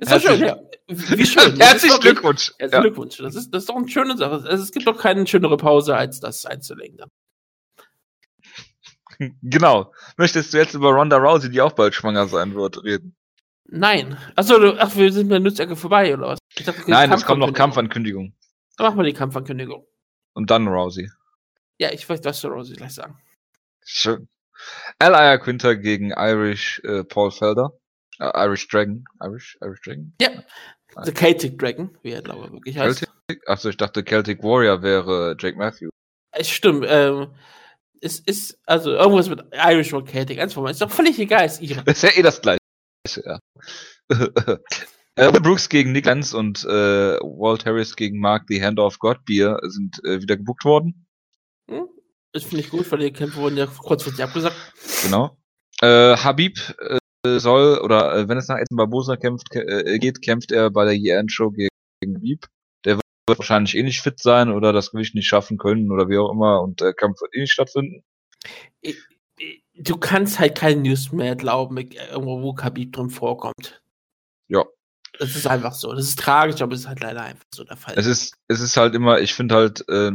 Ist doch schön, ja. Wie schön. Herzlichen Glückwunsch. Herzlichen ja. Glückwunsch. Das ist, das ist doch eine schöne Sache. Also, es gibt doch keine schönere Pause, als das einzulegen dann. Genau. Möchtest du jetzt über Ronda Rousey, die auch bald schwanger sein wird, reden? Nein. Achso, du, ach, wir sind mit der vorbei, oder was? Dachte, Nein, es kommt noch Kampfankündigung. Dann machen wir die Kampfankündigung. Und dann Rousey. Ja, ich weiß, was du Rousey gleich sagen. Schön. Al Quinter gegen Irish äh, Paul Felder. Äh, Irish Dragon. Irish, Irish Dragon? Ja. The Celtic Dragon, wie er glaube ich wirklich heißt. Celtic? Achso, ich dachte Celtic Warrior wäre Jake Matthews. Es stimmt, ähm, es ist, also irgendwas mit Irish oder Celtic, eins von beiden. Ist doch völlig egal, ist ihre. Ist ja eh das gleiche, ja. äh, Brooks gegen Nick Lenz und äh, Walt Harris gegen Mark the Hand of God Beer sind äh, wieder gebucht worden. Hm? Das finde ich gut, weil die Kämpfe wurden ja kurzfristig abgesagt. Genau. Äh, Habib äh, soll, oder äh, wenn es nach Edson Barbosa kämpft, äh, geht, kämpft er bei der EN-Show gegen, gegen Habib. Wird wahrscheinlich eh nicht fit sein oder das Gewicht nicht schaffen können oder wie auch immer und der Kampf wird eh nicht stattfinden. Du kannst halt keine News mehr glauben, irgendwo wo Khabib drin vorkommt. Ja. Das ist einfach so. Das ist tragisch, aber es ist halt leider einfach so der Fall. Es ist, es ist halt immer, ich finde halt, äh,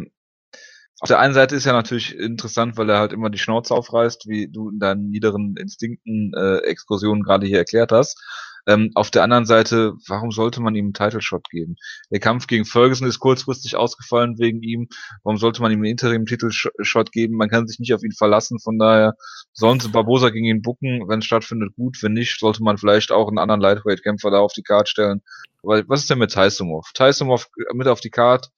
auf der einen Seite ist ja natürlich interessant, weil er halt immer die Schnauze aufreißt, wie du in deinen niederen Instinkten äh, Exkursionen gerade hier erklärt hast. Ähm, auf der anderen Seite, warum sollte man ihm einen Title Shot geben? Der Kampf gegen Ferguson ist kurzfristig ausgefallen wegen ihm. Warum sollte man ihm einen Interim-Titel Shot geben? Man kann sich nicht auf ihn verlassen. Von daher sollen sie Barbosa gegen ihn bucken. Wenn es stattfindet, gut. Wenn nicht, sollte man vielleicht auch einen anderen Lightweight-Kämpfer da auf die Karte stellen. Weil, was ist denn mit Tysumov? Tysumov mit auf die Karte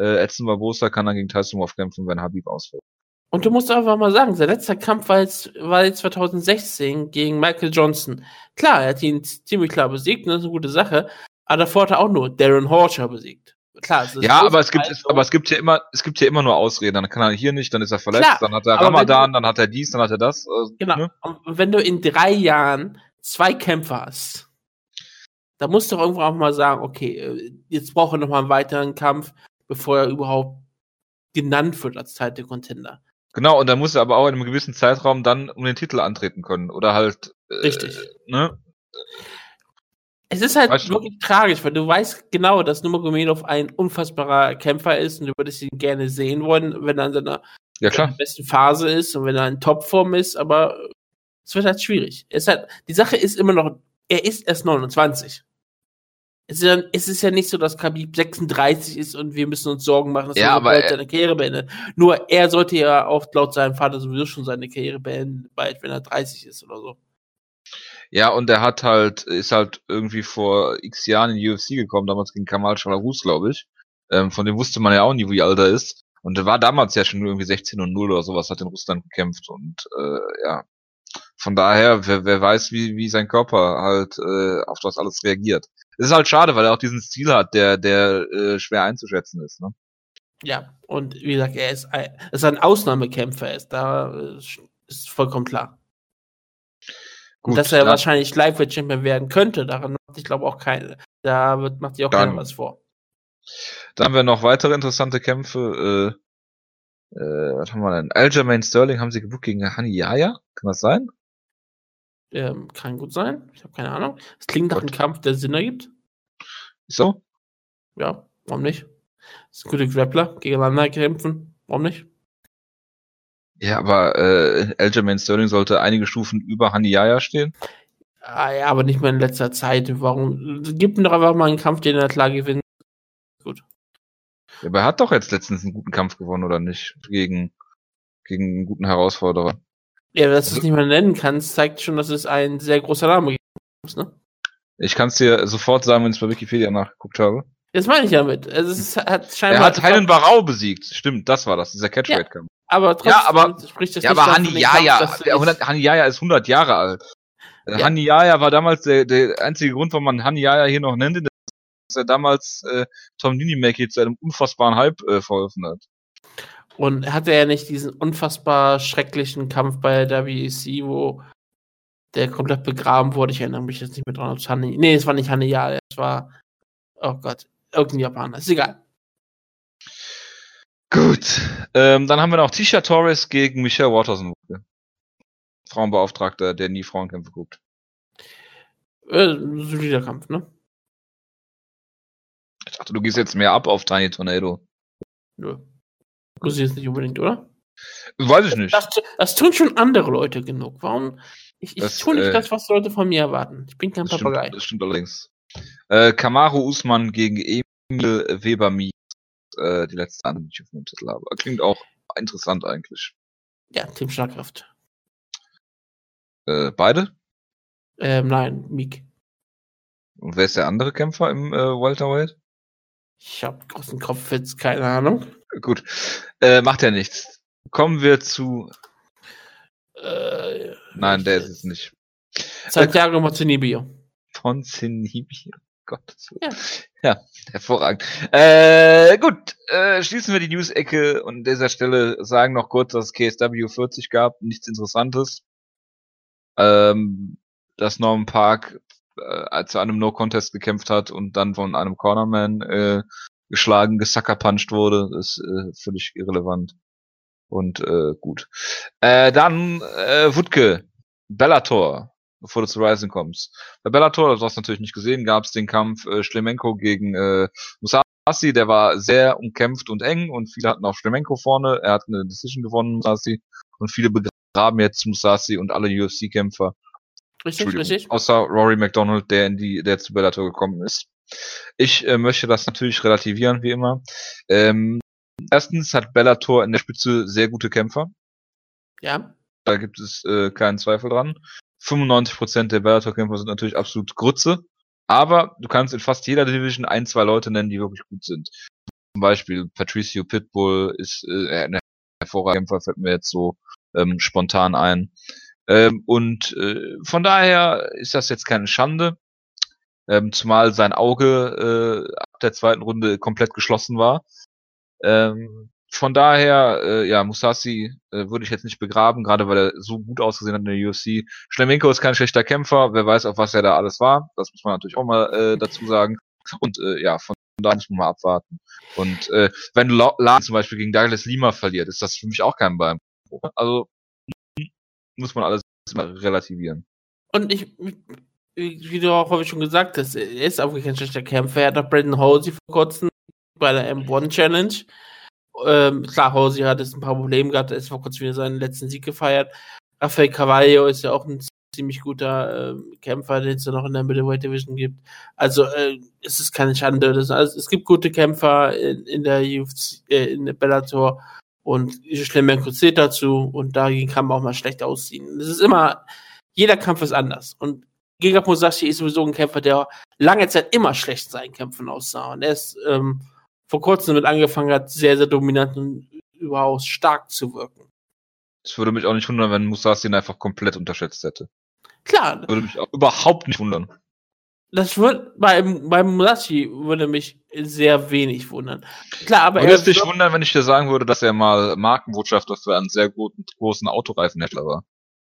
äh, Edson Barbosa kann dann gegen Tyson kämpfen, wenn Habib ausfällt. Und du musst einfach mal sagen, sein letzter Kampf war jetzt, war jetzt 2016 gegen Michael Johnson. Klar, er hat ihn ziemlich klar besiegt, und das ist eine gute Sache. Aber davor hat er auch nur Darren Horcher besiegt. Klar, es ja, aber es gibt, es, aber es gibt ja immer, es gibt ja immer nur Ausreden. Dann kann er hier nicht, dann ist er verletzt, Klar, dann hat er Ramadan, du, dann hat er dies, dann hat er das. Also, genau. Ne? Und wenn du in drei Jahren zwei Kämpfer hast, da musst du doch irgendwo auch mal sagen, okay, äh, jetzt brauche ich noch mal einen weiteren Kampf bevor er überhaupt genannt wird als Title Contender. Genau, und dann muss er aber auch in einem gewissen Zeitraum dann um den Titel antreten können. Oder halt. Äh, Richtig. Ne? Es ist halt weißt wirklich du? tragisch, weil du weißt genau, dass Nurmagomedov ein unfassbarer Kämpfer ist und du würdest ihn gerne sehen wollen, wenn er in seiner ja, besten Phase ist und wenn er in Topform ist, aber es wird halt schwierig. Es halt, die Sache ist immer noch, er ist erst 29. Es ist, ja, es ist ja nicht so, dass Khabib 36 ist und wir müssen uns Sorgen machen, dass ja, er bald seine Karriere beendet. Nur er sollte ja auch laut seinem Vater sowieso schon seine Karriere beenden, bald, wenn er 30 ist oder so. Ja, und er hat halt, ist halt irgendwie vor x Jahren in die UFC gekommen, damals gegen Kamal Shalarus, glaube ich. Ähm, von dem wusste man ja auch nie, wie alt er ist. Und er war damals ja schon irgendwie 16 und 0 oder sowas, hat in Russland gekämpft und äh, ja. Von daher, wer, wer weiß, wie, wie sein Körper halt äh, auf das alles reagiert. Es ist halt schade, weil er auch diesen Stil hat, der, der äh, schwer einzuschätzen ist. Ne? Ja, und wie gesagt, er ist ein, ist ein Ausnahmekämpfer, ist da äh, ist vollkommen klar. Gut, dass er wahrscheinlich Lightweight Champion werden könnte, daran macht ich glaube auch keine, da wird, macht sich auch keiner was vor. Dann haben wir noch weitere interessante Kämpfe. Äh, äh, was haben wir denn? Aljamain Sterling haben sie gebucht gegen Hani Yaya. Kann das sein? Ähm, kann gut sein. Ich habe keine Ahnung. Es klingt nach einem Kampf, der Sinn ergibt. So? Ja, warum nicht? Das ist ein guter Grappler, gegeneinander kämpfen. Warum nicht? Ja, aber äh, Aljamain Sterling sollte einige Stufen über Haniyaya stehen. Ah, ja, aber nicht mehr in letzter Zeit. Warum? Gib ihm doch einfach mal einen Kampf, den er klar gewinnt. Gut. Ja, aber er hat doch jetzt letztens einen guten Kampf gewonnen, oder nicht? Gegen, gegen einen guten Herausforderer. Ja, dass du es nicht mehr nennen kannst, zeigt schon, dass es ein sehr großer Name ist, ne? Ich kann es dir sofort sagen, wenn ich es bei Wikipedia nachgeguckt habe. Das meine ich damit. Also es hat scheinbar er hat Heinen Barau besiegt. Stimmt, das war das, dieser Catchweight-Kampf. Ja, aber trotzdem ja, aber, spricht das ja, aber Hani Yaya, Hani Yaya ist 100 Jahre alt. Ja. Hani Yaya war damals der, der einzige Grund, warum man Hani Yaya hier noch nennt, dass er damals äh, Tom Ninimaki zu einem unfassbaren Hype äh, verholfen hat. Und hatte er nicht diesen unfassbar schrecklichen Kampf bei der WEC, wo der komplett begraben wurde? Ich erinnere mich jetzt nicht mehr dran. Hani, nee, es war nicht Hani Yaya, es war, oh Gott, irgendein Japaner. Ist egal. Gut. Ähm, dann haben wir noch Tisha Torres gegen Michelle Watterson. Frauenbeauftragter, der nie Frauenkämpfe guckt. Äh, solider Kampf, ne? Ich dachte, du gehst jetzt mehr ab auf Tiny Tornado. Nö. Du siehst nicht unbedingt, oder? Weiß ich nicht. Das, das, tun schon andere Leute genug. Warum? Ich, ich das, tue nicht äh, das, was Leute von mir erwarten. Ich bin kein das Papagei. Stimmt, das stimmt allerdings. Äh, Kamaru Usman gegen Emil Weber Mies. Äh, die letzte Hand, die ich auf dem Titel habe. Klingt auch interessant eigentlich. Ja, Team Schlagkraft. Äh, beide? Ähm, nein, Meek. Und wer ist der andere Kämpfer im äh, Welterweight? Ich hab großen Kopf jetzt, keine Ahnung. Gut. Äh, macht ja nichts. Kommen wir zu. Äh, nein, der ist es nicht. Santiago Montenibio. Montenibio. Gott. Ja. ja, hervorragend. Äh, gut, äh, schließen wir die News-Ecke und an dieser Stelle sagen noch kurz, dass es KSW 40 gab. Nichts Interessantes. Ähm, dass Norman Park äh, zu einem No-Contest gekämpft hat und dann von einem Cornerman äh, geschlagen, gesuckerpunched wurde, ist äh, völlig irrelevant. Und äh, gut. Äh, dann äh, Wutke, Bellator, bevor du zu Rising kommst. Bei Bellator, das hast du natürlich nicht gesehen, gab es den Kampf äh, Schlemenko gegen äh, Musasi, der war sehr umkämpft und eng und viele hatten auch Schlemenko vorne. Er hat eine Decision gewonnen, Musasi, und viele begraben jetzt Musasi und alle UFC-Kämpfer. Richtig, richtig. Außer Rory McDonald, der in die, der zu Bellator gekommen ist. Ich äh, möchte das natürlich relativieren, wie immer. Ähm, erstens hat Bellator in der Spitze sehr gute Kämpfer. Ja. Da gibt es äh, keinen Zweifel dran. 95% der Bellator-Kämpfer sind natürlich absolut Grütze. Aber du kannst in fast jeder Division ein, zwei Leute nennen, die wirklich gut sind. Zum Beispiel Patricio Pitbull ist äh, ein hervorragender Kämpfer, fällt mir jetzt so ähm, spontan ein. Ähm, und äh, von daher ist das jetzt keine Schande, ähm, zumal sein Auge äh, ab der zweiten Runde komplett geschlossen war. Ähm, von daher, äh, ja, Musasi äh, würde ich jetzt nicht begraben, gerade weil er so gut ausgesehen hat in der UFC. Schlemenko ist kein schlechter Kämpfer, wer weiß, auf was er da alles war. Das muss man natürlich auch mal äh, dazu sagen. Und äh, ja, von da muss man mal abwarten. Und äh, wenn La zum Beispiel gegen Douglas Lima verliert, ist das für mich auch kein Beinbruch. Also muss man alles relativieren. Und ich, wie du auch häufig schon gesagt hast, er ist auch kein schlechter Kämpfer. Er hat auch Brandon Halsey vor kurzem bei der M1 Challenge. Ähm, klar, Halsey hat jetzt ein paar Probleme gehabt, er ist vor kurzem wieder seinen letzten Sieg gefeiert. Rafael Cavallo ist ja auch ein ziemlich guter äh, Kämpfer, den es ja noch in der Middleweight Division gibt. Also äh, es ist keine Schande. Das, also, es gibt gute Kämpfer in, in der UFC, äh, in der Bellator und Schlemmenko zählt dazu und dagegen kann man auch mal schlecht ausziehen. Es ist immer, jeder Kampf ist anders. Und Giga Musashi ist sowieso ein Kämpfer, der lange Zeit immer schlecht seinen Kämpfen aussah. Und er ist ähm, vor kurzem damit angefangen hat, sehr, sehr dominant und überaus stark zu wirken. Es würde mich auch nicht wundern, wenn Musashi ihn einfach komplett unterschätzt hätte. Klar. Würde mich auch überhaupt nicht wundern das wird beim, beim Musashi würde mich sehr wenig wundern. Klar, aber würde es dich wundern, wenn ich dir sagen würde, dass er mal Markenbotschafter für einen sehr guten, großen Autoreifenhändler war.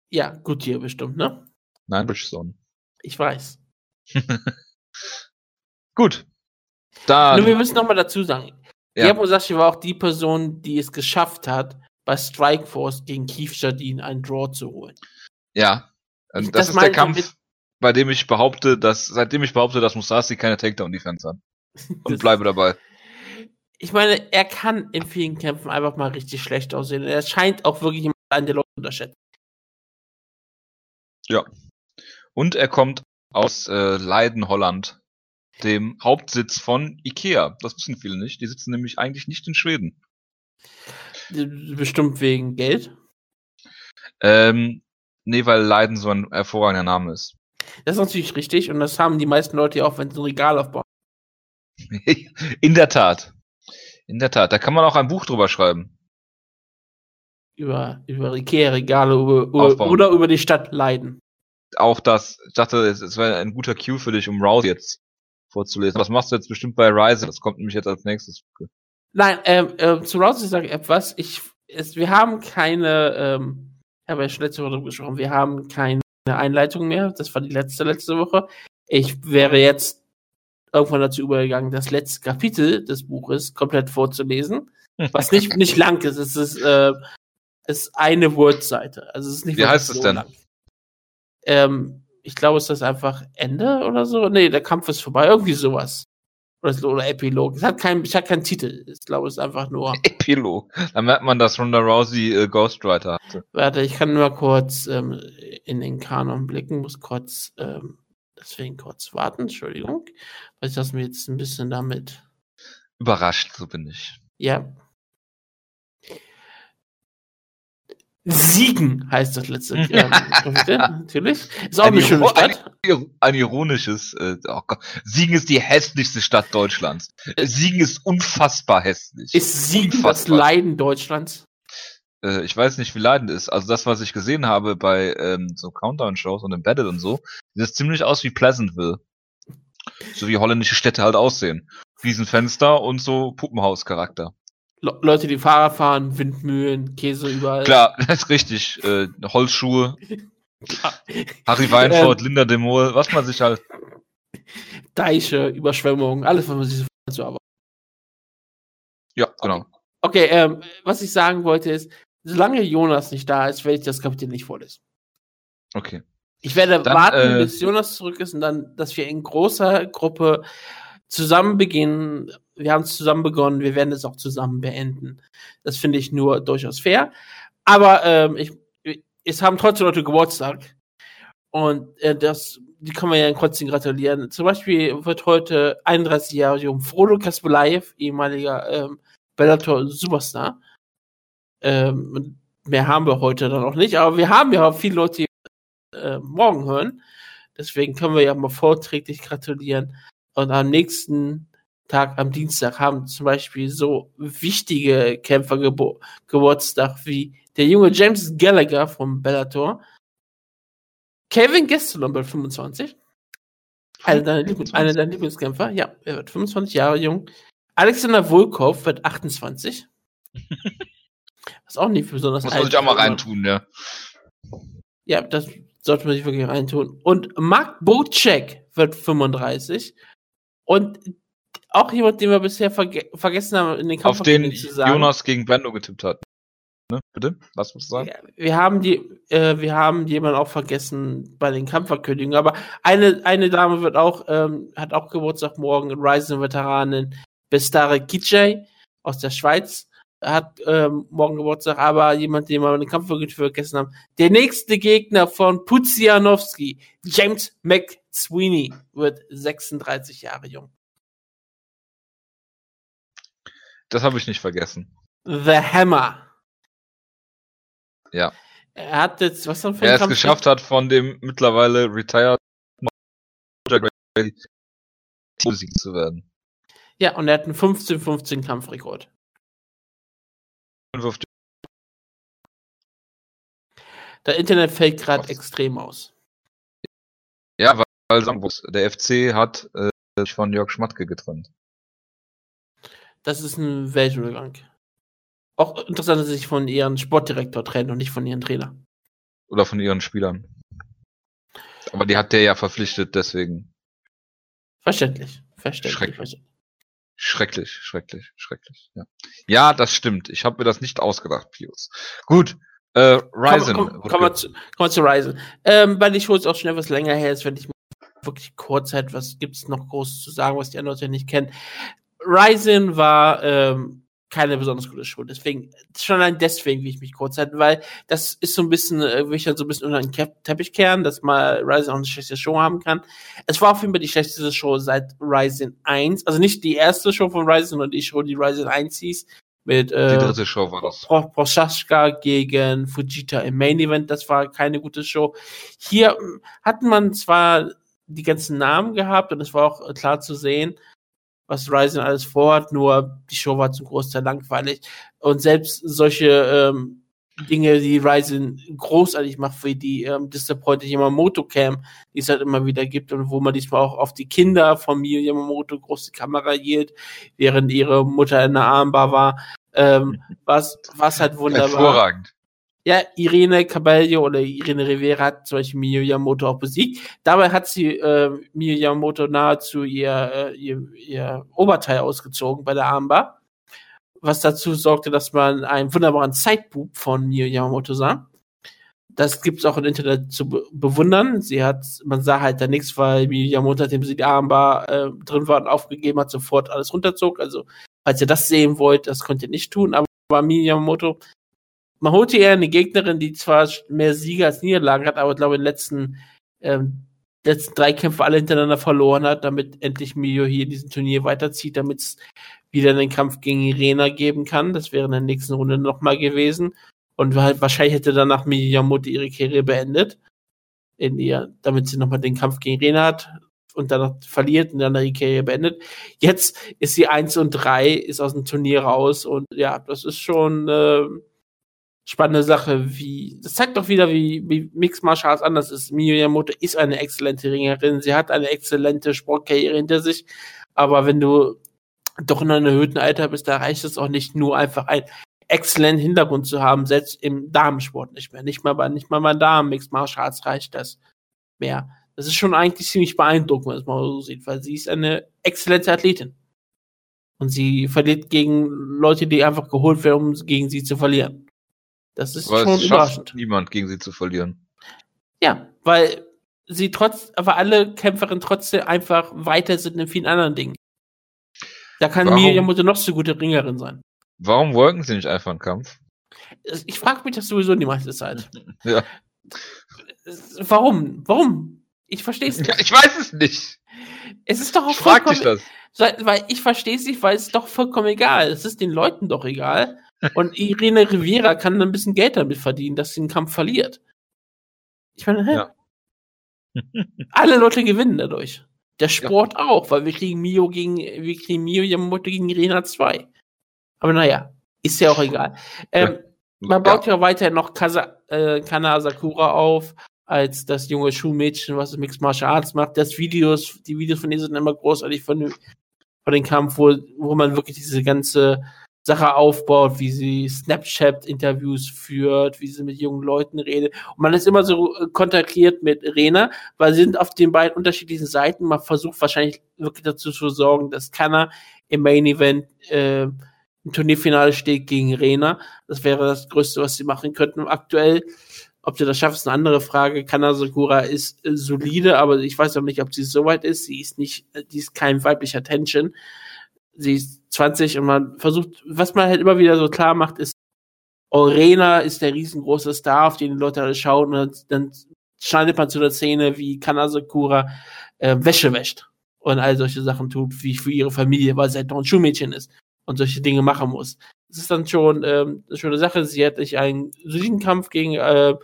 Ja, gut hier bestimmt, ne? Nein, Bridgestone. Ich weiß. gut. Dann. Nur wir müssen nochmal dazu sagen. Ja. Musashi war auch die Person, die es geschafft hat, bei Strikeforce gegen Keith Jardine einen Draw zu holen. Ja. Das, das ist der Kampf bei dem ich behaupte, dass, seitdem ich behaupte, dass Musashi keine Takedown-Defense hat. Und bleibe dabei. Ich meine, er kann in vielen Kämpfen einfach mal richtig schlecht aussehen. Er scheint auch wirklich einen der Leute unterschätzen. Ja. Und er kommt aus äh, Leiden, Holland, dem Hauptsitz von Ikea. Das wissen viele nicht. Die sitzen nämlich eigentlich nicht in Schweden. Bestimmt wegen Geld? Ähm, nee, weil Leiden so ein hervorragender Name ist. Das ist natürlich richtig und das haben die meisten Leute auch, wenn sie ein Regal aufbauen. in der Tat. In der Tat. Da kann man auch ein Buch drüber schreiben. Über, über Ikea-Regale oder über die Stadt Leiden. Auch das. Ich dachte, es wäre ein guter Cue für dich, um Rouse jetzt vorzulesen. Was machst du jetzt bestimmt bei Rise? Das kommt nämlich jetzt als nächstes. Nein, ähm, äh, zu Rouse sage ich etwas. Ich, es, wir haben keine, ähm, ich habe ja schon letzte Woche darüber gesprochen, wir haben keine Einleitung mehr. Das war die letzte, letzte Woche. Ich wäre jetzt irgendwann dazu übergegangen, das letzte Kapitel des Buches komplett vorzulesen. Was nicht, nicht lang ist. Es ist, äh, ist eine Wordseite. Also es ist nicht Wie heißt es denn? Ähm, ich glaube, ist einfach Ende oder so. Nee, der Kampf ist vorbei. Irgendwie sowas. Oder, oder Epilog. Es hat keinen, es hat keinen Titel. Ich glaube, es ist einfach nur. Epilog. Da merkt man, dass Ronda Rousey äh, Ghostwriter hatte. Warte, ich kann nur kurz ähm, in den Kanon blicken, muss kurz ähm, Deswegen kurz warten, Entschuldigung, weil ich das mir jetzt ein bisschen damit. Überrascht, so bin ich. Ja. Siegen heißt das letzte. ähm, natürlich. Ist auch ein eine schöne Stadt. Ein, ein ironisches. Äh, oh Siegen ist die hässlichste Stadt Deutschlands. Siegen ist unfassbar hässlich. Ist Siegen unfassbar. das Leiden Deutschlands? äh, ich weiß nicht, wie leidend ist. Also das, was ich gesehen habe bei ähm, so Countdown-Shows und Embedded und so, sieht das ziemlich aus wie Pleasantville. So wie holländische Städte halt aussehen. Riesenfenster und so Puppenhaus-Charakter. Le Leute, die Fahrer fahren, Windmühlen, Käse überall. Klar, das ist richtig. Äh, Holzschuhe. Harry Weinfurt, ähm, Linda de Mol, was man sich halt. Deiche, Überschwemmungen, alles, was man sich so erwartet. Ja, genau. Okay, ähm, was ich sagen wollte ist, solange Jonas nicht da ist, werde ich das Kapitel nicht vorlesen. Okay. Ich werde dann, warten, äh, bis Jonas zurück ist und dann, dass wir in großer Gruppe zusammen beginnen. Wir haben es zusammen begonnen, wir werden es auch zusammen beenden. Das finde ich nur durchaus fair. Aber ähm, ich, es haben trotzdem Leute Geburtstag. Und äh, das, die können wir ja trotzdem gratulieren. Zum Beispiel wird heute 31 Jahre jung Frodo Kaspelaev, ehemaliger ähm, Bellator Superstar. Ähm, mehr haben wir heute dann auch nicht, aber wir haben ja auch viele Leute, die äh, morgen hören. Deswegen können wir ja mal vorträglich gratulieren. Und am nächsten Tag, am Dienstag, haben zum Beispiel so wichtige Kämpfer Gebur Geburtstag wie der junge James Gallagher vom Bellator, Kevin Gastelum bei 25, einer deiner, Lieblings einer deiner Lieblingskämpfer, ja, er wird 25 Jahre jung. Alexander Volkov wird 28. Was auch nicht besonders Muss man sich auch mal reintun, ja. Ja, das sollte man sich wirklich reintun. Und Mark Bocek wird 35. Und auch jemand, den wir bisher verge vergessen haben, in den Kampf Auf den Jonas gegen Brando getippt hat. Ne? Bitte? Was musst du sagen? Ja, wir haben die, äh, wir haben jemanden auch vergessen bei den Kampfverkündigungen, aber eine, eine Dame wird auch, ähm, hat auch Geburtstag morgen, Rising-Veteranin, Bestare Kicay aus der Schweiz hat ähm, morgen Geburtstag, aber jemand, den wir den Kampf vergessen haben. Der nächste Gegner von Puzianowski, James McSweeney, wird 36 Jahre jung. Das habe ich nicht vergessen. The Hammer. Ja. Er hat jetzt, was dann für Er es geschafft hat, von dem mittlerweile retired zu werden. Ja, und er hat einen 15-15 Kampfrekord. 55. Der Internet fällt gerade extrem aus. Ja, weil der FC hat äh, sich von Jörg Schmatke getrennt. Das ist ein Weltuntergang. Auch interessant, dass sie sich von ihrem Sportdirektor trennen und nicht von ihrem Trainer. Oder von ihren Spielern. Aber die hat der ja verpflichtet, deswegen. Verständlich. Verständlich. verständlich. Schrecklich, schrecklich, schrecklich. Ja, ja das stimmt. Ich habe mir das nicht ausgedacht, Pius. Gut. Äh, Ryzen. Komm, komm, komm, mal zu, komm zu Ryzen. Ähm, weil ich es auch schon etwas länger her ist, wenn ich wirklich kurz halt, was gibt's noch groß zu sagen, was die anderen Leute nicht kennen. Ryzen war ähm, keine besonders gute Show. Deswegen, schon allein deswegen will ich mich kurz halten, weil das ist so ein bisschen, äh, will ich halt so ein bisschen unter den Teppich kehren, dass mal Ryzen auch eine schlechte Show haben kann. Es war auf jeden Fall die schlechteste Show seit Ryzen 1. Also nicht die erste Show von Ryzen, sondern die Show, die Ryzen 1 hieß. Mit, äh, die dritte Show war das. Prochaska gegen Fujita im Main Event. Das war keine gute Show. Hier hm, hat man zwar die ganzen Namen gehabt und es war auch klar zu sehen, was Ryzen alles vorhat, nur die Show war zum Großteil langweilig. Und selbst solche ähm, Dinge, die Ryzen großartig macht, wie die ähm, Disappointed Yamamoto Cam, die es halt immer wieder gibt und wo man diesmal auch auf die Kinder von Mio Yamamoto große Kamera hielt, während ihre Mutter in der Armbar war, ähm, was, was halt wunderbar. Hervorragend. Ja, Irene Cabello oder Irene Rivera hat zum Beispiel Miyu Yamamoto auch besiegt. Dabei hat sie äh, Miyu Yamamoto nahezu ihr, äh, ihr, ihr Oberteil ausgezogen bei der Armbar. Was dazu sorgte, dass man einen wunderbaren Zeitbub von Miyu Yamamoto sah. Das gibt's auch im Internet zu be bewundern. Sie hat, man sah halt da nichts, weil Miyu Yamamoto, nachdem sie die Armbar äh, drin war und aufgegeben hat, sofort alles runterzog. Also, falls ihr das sehen wollt, das könnt ihr nicht tun, aber Miyu Yamamoto man holte eher eine Gegnerin, die zwar mehr Siege als Niederlagen hat, aber ich glaube in den letzten, ähm, letzten drei Kämpfe alle hintereinander verloren hat, damit endlich Mio hier in diesem Turnier weiterzieht, damit es wieder einen Kampf gegen Irena geben kann. Das wäre in der nächsten Runde nochmal gewesen. Und wahrscheinlich hätte danach Miyamoto ihre Karriere beendet. In ihr, damit sie nochmal den Kampf gegen Irena hat und dann verliert und dann ihre Karriere beendet. Jetzt ist sie eins und drei, ist aus dem Turnier raus und ja, das ist schon äh, spannende Sache, wie, das zeigt doch wieder, wie, wie Mixed Martial Arts anders ist. Miyamoto ist eine exzellente Ringerin, sie hat eine exzellente Sportkarriere hinter sich, aber wenn du doch in einem erhöhten Alter bist, da reicht es auch nicht nur einfach ein exzellenten Hintergrund zu haben, selbst im Damensport nicht mehr. Nicht mal bei, nicht mal bei Damen Mixed Martial Arts reicht das mehr. Das ist schon eigentlich ziemlich beeindruckend, wenn man es mal so sieht, weil sie ist eine exzellente Athletin. Und sie verliert gegen Leute, die einfach geholt werden, um gegen sie zu verlieren. Das ist aber schon es überraschend. niemand gegen sie zu verlieren. Ja, weil sie trotz, aber alle Kämpferinnen trotzdem einfach weiter sind in vielen anderen Dingen. Da kann Warum? Miriam noch so gute Ringerin sein. Warum worken sie nicht einfach einen Kampf? Ich frage mich das sowieso die meiste Zeit. Ja. Warum? Warum? Ich verstehe es nicht. ja. Ich weiß es nicht. Es ist doch auch Ich frag dich das. weil ich verstehe es nicht, weil es ist doch vollkommen egal. Es ist den Leuten doch egal. Und Irene Rivera kann ein bisschen Geld damit verdienen, dass sie den Kampf verliert. Ich meine, hä? Ja. Alle Leute gewinnen dadurch. Der Sport auch, weil wir kriegen Mio gegen, wir kriegen Mio Yamamoto gegen Irena 2. Aber naja, ist ja auch egal. Ähm, man baut ja, weiter noch Kasa, äh, Kana Sakura auf, als das junge Schulmädchen, was Mixed Martial Arts macht. Das Videos, die Videos von ihr sind immer großartig von, von dem Kampf, wo, wo man wirklich diese ganze Sache aufbaut, wie sie Snapchat-Interviews führt, wie sie mit jungen Leuten redet. Und man ist immer so äh, kontaktiert mit Rena, weil sie sind auf den beiden unterschiedlichen Seiten. Man versucht wahrscheinlich wirklich dazu zu sorgen, dass Kanna im Main Event äh, im Turnierfinale steht gegen Rena. Das wäre das Größte, was sie machen könnten aktuell. Ob sie das schafft, ist eine andere Frage. Kana Sakura ist äh, solide, aber ich weiß auch nicht, ob sie so weit ist. Sie ist nicht, äh, die ist kein weiblicher Tension. Sie ist 20 und man versucht, was man halt immer wieder so klar macht, ist, Orena ist der riesengroße Star, auf den die Leute alle schauen und dann schneidet man zu der Szene, wie Kana Sakura äh, Wäsche wäscht und all solche Sachen tut, wie für ihre Familie, weil sie halt noch ein Schulmädchen ist und solche Dinge machen muss. Das ist dann schon ähm, eine schöne Sache. Sie hat sich einen soliden Kampf gegen äh,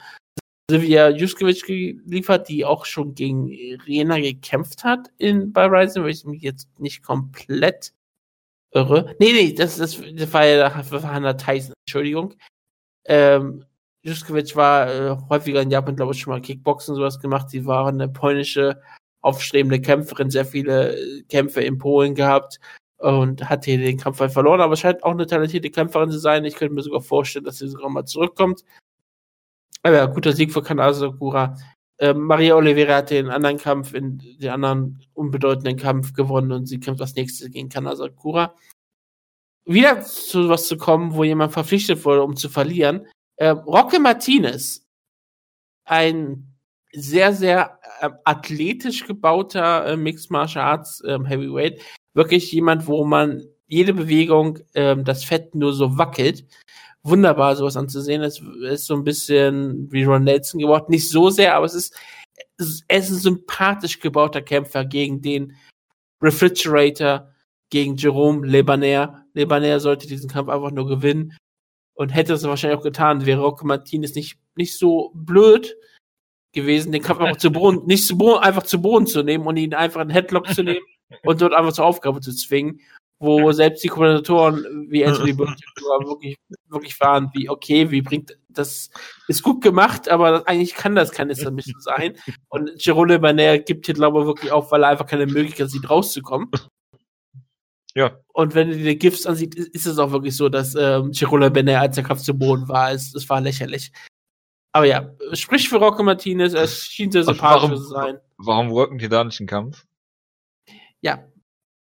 Silvia Juskovic geliefert, die auch schon gegen Rena gekämpft hat in bei Rising, weil ich mich jetzt nicht komplett irre. Nee, nee, das, das, das war ja das war Hannah Tyson, Entschuldigung. Ähm, Juskovic war äh, häufiger in Japan, glaube ich, schon mal Kickboxen und sowas gemacht. Sie war eine polnische, aufstrebende Kämpferin, sehr viele äh, Kämpfe in Polen gehabt und hat hier den Kampf halt verloren, aber scheint auch eine talentierte Kämpferin zu sein. Ich könnte mir sogar vorstellen, dass sie sogar mal zurückkommt. Aber ja, guter Sieg für Kanase. Ähm, Maria Oliveira hat den anderen Kampf, in den anderen unbedeutenden Kampf gewonnen und sie kämpft als nächstes gegen Kanase Sakura. Wieder zu was zu kommen, wo jemand verpflichtet wurde, um zu verlieren. Ähm, Roque Martinez, ein sehr, sehr äh, athletisch gebauter äh, Mixed Martial Arts ähm, Heavyweight, wirklich jemand, wo man jede Bewegung ähm, das Fett nur so wackelt. Wunderbar, sowas anzusehen. Es ist so ein bisschen wie Ron Nelson geworden. Nicht so sehr, aber es ist, es ist ein sympathisch gebauter Kämpfer gegen den Refrigerator, gegen Jerome Lebaner. Lebaner sollte diesen Kampf einfach nur gewinnen und hätte es wahrscheinlich auch getan, wäre Rocco Martinez nicht, nicht so blöd gewesen, den Kampf einfach zu Boden, nicht zu Boden, einfach zu Boden zu nehmen und ihn einfach einen Headlock zu nehmen und dort einfach zur Aufgabe zu zwingen, wo selbst die Kommentatoren wie Anthony wirklich, wirklich waren, wie, okay, wie bringt, das ist gut gemacht, aber eigentlich kann das keine Submission sein. Und Jerome Banner gibt hier, glaube ich, wirklich auf, weil er einfach keine Möglichkeit sieht, rauszukommen. Ja. Und wenn du dir GIFs ansieht, ist es auch wirklich so, dass ähm, Chirola Bene als der Kampf zu Boden war. Es, es war lächerlich. Aber ja, sprich für Rocco Martinez, es schien sehr sympathisch warum, zu sein. Warum worken die da nicht einen Kampf? Ja.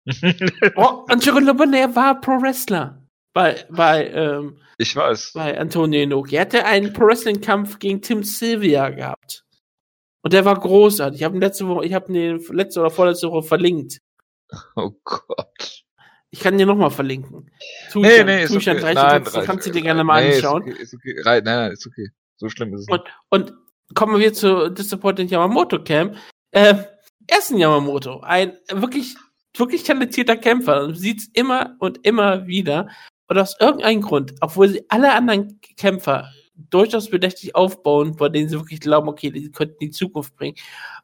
oh, und Chirola Bene war Pro-Wrestler. Bei, bei, ähm, ich weiß. Bei Antonio Inoki. Er hatte einen Pro-Wrestling-Kampf gegen Tim Sylvia gehabt. Und der war großartig. Ich habe letzte Woche, ich habe den letzte oder vorletzte Woche verlinkt. Oh Gott. Ich kann dir nochmal verlinken. Zustand, nee, nee, ist Zustand okay. nein, Text, kannst du dir gerne mal nee, anschauen. Ist okay, ist okay. Nein, nein, ist okay. So schlimm ist es nicht. Und, und kommen wir zu Disappointing Yamamoto Camp. Äh, ersten Yamamoto, ein wirklich, wirklich talentierter Kämpfer. Du siehst immer und immer wieder. Und aus irgendeinem Grund, obwohl sie alle anderen Kämpfer durchaus bedächtig aufbauen, bei denen sie wirklich glauben, okay, die könnten die Zukunft bringen.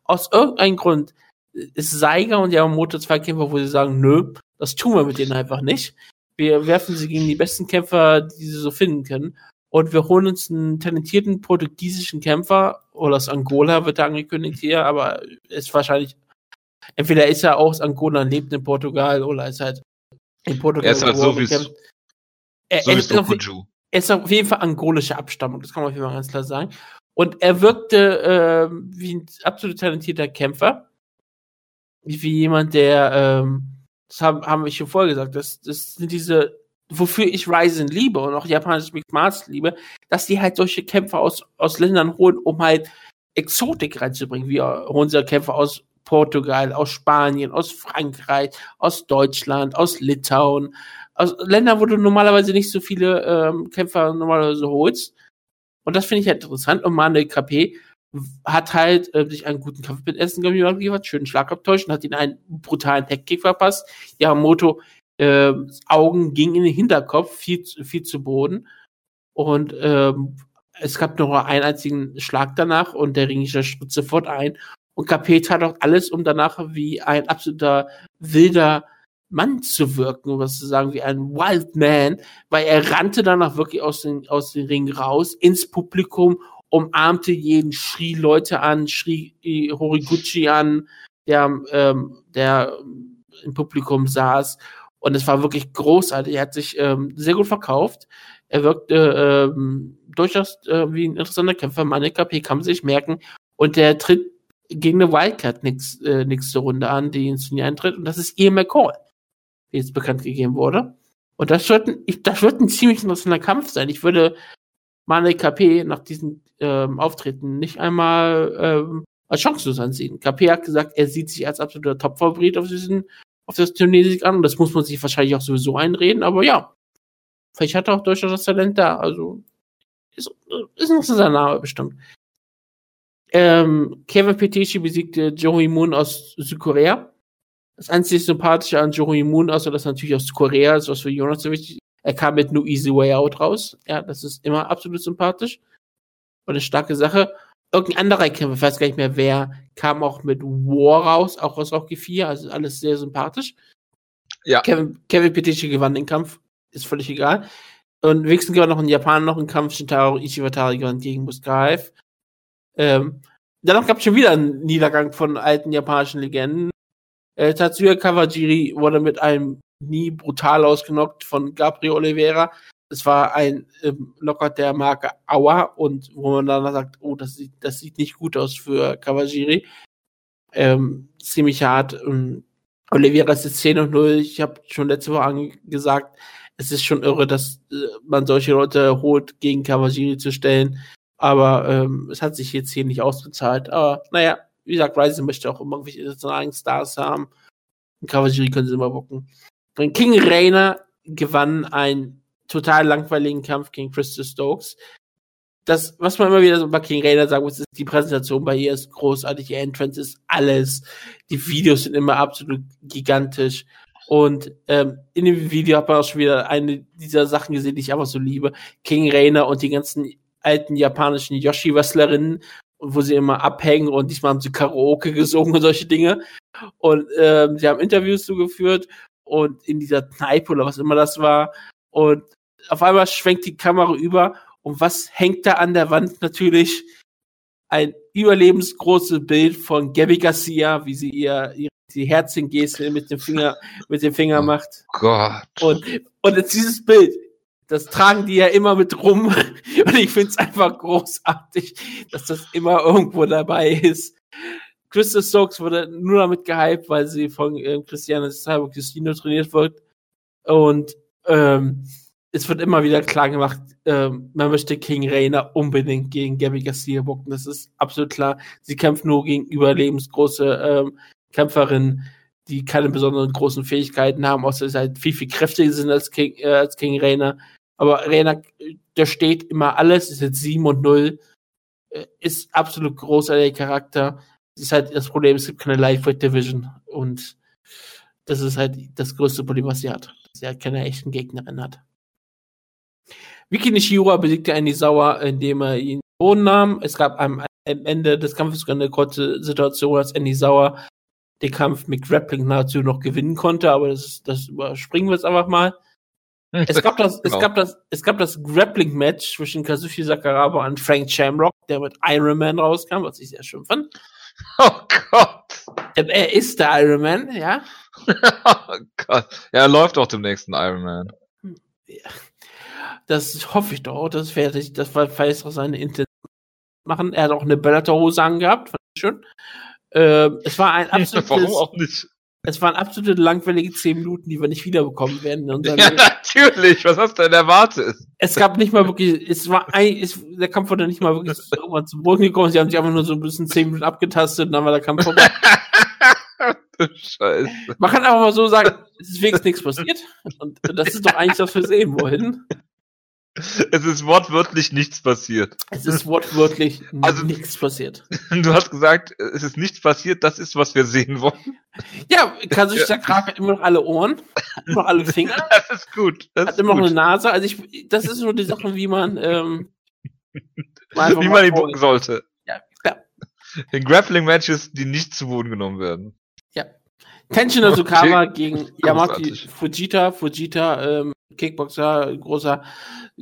Aus irgendeinem Grund ist Seiger und Yamamoto zwei Kämpfer, wo sie sagen, nö, das tun wir mit denen einfach nicht. Wir werfen sie gegen die besten Kämpfer, die sie so finden können. Und wir holen uns einen talentierten portugiesischen Kämpfer, oder aus Angola wird da angekündigt hier, aber ist wahrscheinlich, entweder ist er aus Angola und lebt in Portugal, oder ist halt in Portugal. Er ist halt so wie er, so er, ist auf, er ist auf jeden Fall angolische Abstammung, das kann man auf jeden Fall ganz klar sagen. Und er wirkte äh, wie ein absolut talentierter Kämpfer. Wie jemand, der ähm, das haben, haben wir schon vorher gesagt, das, das sind diese, wofür ich Ryzen liebe und auch japanische Mixed Martial liebe, dass die halt solche Kämpfer aus, aus Ländern holen, um halt Exotik reinzubringen. Wir holen sie Kämpfer aus Portugal, aus Spanien, aus Frankreich, aus Deutschland, aus Litauen, aus Ländern, wo du normalerweise nicht so viele ähm, Kämpfer normalerweise holst. Und das finde ich halt interessant. Und Manuel KP hat halt äh, sich einen guten Kampf mit Essen geliefert, schönen Schlag abtäuscht und hat ihn einen brutalen Heckkick verpasst. Yamamoto äh, Augen gingen in den Hinterkopf, viel, viel zu Boden. Und ähm, es gab noch einen einzigen Schlag danach und der Ringischer spritzt sofort ein. Und KP tat auch alles, um danach wie ein absoluter wilder Mann zu wirken, was zu sagen, wie ein Wild Man, weil er rannte danach wirklich aus dem, aus dem Ring raus, ins Publikum umarmte jeden, schrie Leute an, schrie Horiguchi an, der, ähm, der im Publikum saß. Und es war wirklich großartig. Er hat sich ähm, sehr gut verkauft. Er wirkte ähm, durchaus äh, wie ein interessanter Kämpfer. Meine KP kann man sich merken. Und der tritt gegen eine Wildcard nix, äh, nächste Runde an, die ins Turnier eintritt. Und das ist Ian McCall, wie jetzt bekannt gegeben wurde. Und das wird, ein, ich, das wird ein ziemlich interessanter Kampf sein. Ich würde Mane KP nach diesem ähm, Auftreten nicht einmal ähm, als chancenlos ansehen. KP hat gesagt, er sieht sich als absoluter Top-Favorit auf, auf das Turniersieg an und das muss man sich wahrscheinlich auch sowieso einreden, aber ja, vielleicht hat er auch durchaus das Talent da, also ist, ist noch sein Name bestimmt. Ähm, Kevin Petici besiegte Joey Moon aus Südkorea. Das einzige Sympathische an Joey Moon, außer dass er natürlich aus Korea ist, was für Jonas so wichtig er kam mit No Easy Way Out raus. Ja, das ist immer absolut sympathisch. Und eine starke Sache. Irgendein anderer Kämpfer, ich weiß gar nicht mehr wer, kam auch mit War raus, auch aus Rocky 4, also alles sehr sympathisch. Ja. Kevin, Kevin Petici gewann den Kampf, ist völlig egal. Und wenigstens gewann noch ein Japaner noch einen Kampf, Shintaro Ishiwatari gewann gegen Muskaev. Ähm, danach gab es schon wieder einen Niedergang von alten japanischen Legenden. Äh, Tatsuya Kawajiri wurde mit einem nie brutal ausgenockt von Gabriel Oliveira. Es war ein ähm, Locker der Marke Aua und wo man dann sagt, oh, das sieht, das sieht nicht gut aus für Kawajiri. Ähm, ziemlich hart. Ähm, Oliveira ist jetzt 10 und 0. Ich habe schon letzte Woche gesagt, es ist schon irre, dass äh, man solche Leute holt, gegen Kawajiri zu stellen. Aber ähm, es hat sich jetzt hier nicht ausgezahlt. Aber naja, wie gesagt, Ryzen möchte auch irgendwelche internationalen Stars haben. Und Kawajiri können sie immer bocken. Und King Rainer gewann einen total langweiligen Kampf gegen Crystal Stokes. Das, was man immer wieder so bei King Rainer sagen muss, ist, die Präsentation bei ihr ist großartig, die Entrance ist alles. Die Videos sind immer absolut gigantisch. Und ähm, in dem Video hat man auch schon wieder eine dieser Sachen gesehen, die ich einfach so liebe. King Rainer und die ganzen alten japanischen Yoshi-Wrestlerinnen, wo sie immer abhängen und diesmal haben sie Karaoke gesungen und solche Dinge. Und ähm, sie haben Interviews zugeführt und in dieser Kneipe oder was immer das war. Und auf einmal schwenkt die Kamera über und was hängt da an der Wand? Natürlich ein überlebensgroßes Bild von Gabby Garcia, wie sie ihr, ihr die Herzchen-Geste mit dem Finger, mit dem Finger oh macht. Gott. Und, und jetzt dieses Bild, das tragen die ja immer mit rum. Und ich finde es einfach großartig, dass das immer irgendwo dabei ist. Crystal Stokes wurde nur damit gehypt, weil sie von äh, Christiane Cyborg Justino trainiert wird. Und ähm, es wird immer wieder klar gemacht, ähm, man möchte King Rainer unbedingt gegen Gabby Garcia bucken. Das ist absolut klar. Sie kämpft nur gegen überlebensgroße ähm, Kämpferinnen, die keine besonderen großen Fähigkeiten haben, außer sie halt viel, viel kräftiger sind als King, äh, als King Rainer. Aber Rainer, der steht immer alles, ist jetzt 7 und 0, äh, ist absolut großartiger Charakter ist halt das Problem, es gibt keine Lightweight Division und das ist halt das größte Problem, was sie hat, dass sie halt keine echten Gegnerin hat. Wiki Nishiura besiegte Andy Sauer, indem er ihn Boden nahm. Es gab am, am Ende des Kampfes sogar eine kurze Situation, als Andy Sauer den Kampf mit Grappling nahezu noch gewinnen konnte, aber das, das überspringen wir jetzt einfach mal. Es gab das, es gab das, es gab das Grappling-Match zwischen Kazushi Sakuraba und Frank Shamrock, der mit Iron Man rauskam, was ich sehr schön fand. Oh Gott. Er ist der Iron Man, ja. oh Gott. Ja, er läuft auch dem nächsten Iron Man. Ja. Das hoffe ich doch. Das werde ich, das war vielleicht auch seine Intention machen. Er hat auch eine Bellator-Hose angehabt, fand ich schön. Äh, es war ein absolutes, Warum auch nicht? Es waren absolute langweilige zehn Minuten, die wir nicht wiederbekommen werden. ja, natürlich. Was hast du denn erwartet? Es gab nicht mal wirklich, es war ein, es, der Kampf wurde nicht mal wirklich irgendwann zum Boden gekommen. Sie haben sich einfach nur so ein bisschen zehn Minuten abgetastet und dann war der Kampf vorbei. du Scheiße. Man kann einfach mal so sagen, es ist wenigstens nichts passiert. Und das ist doch eigentlich das, wir sehen wollen. Es ist wortwörtlich nichts passiert. Es ist wortwörtlich also, nichts passiert. Du hast gesagt, es ist nichts passiert, das ist, was wir sehen wollen. Ja, Kazuchika ja. Krag hat immer noch alle Ohren, immer noch alle Finger. Das ist gut. Das hat immer noch eine Nase. Also ich, das ist nur die Sache, wie man, ähm, wie man ihn bucken sollte. Ja, klar. In Grappling-Matches, die nicht zu Boden genommen werden. Ja. Tenshin Azukawa gegen Yamaki Fujita. Fujita, ähm, Kickboxer, großer,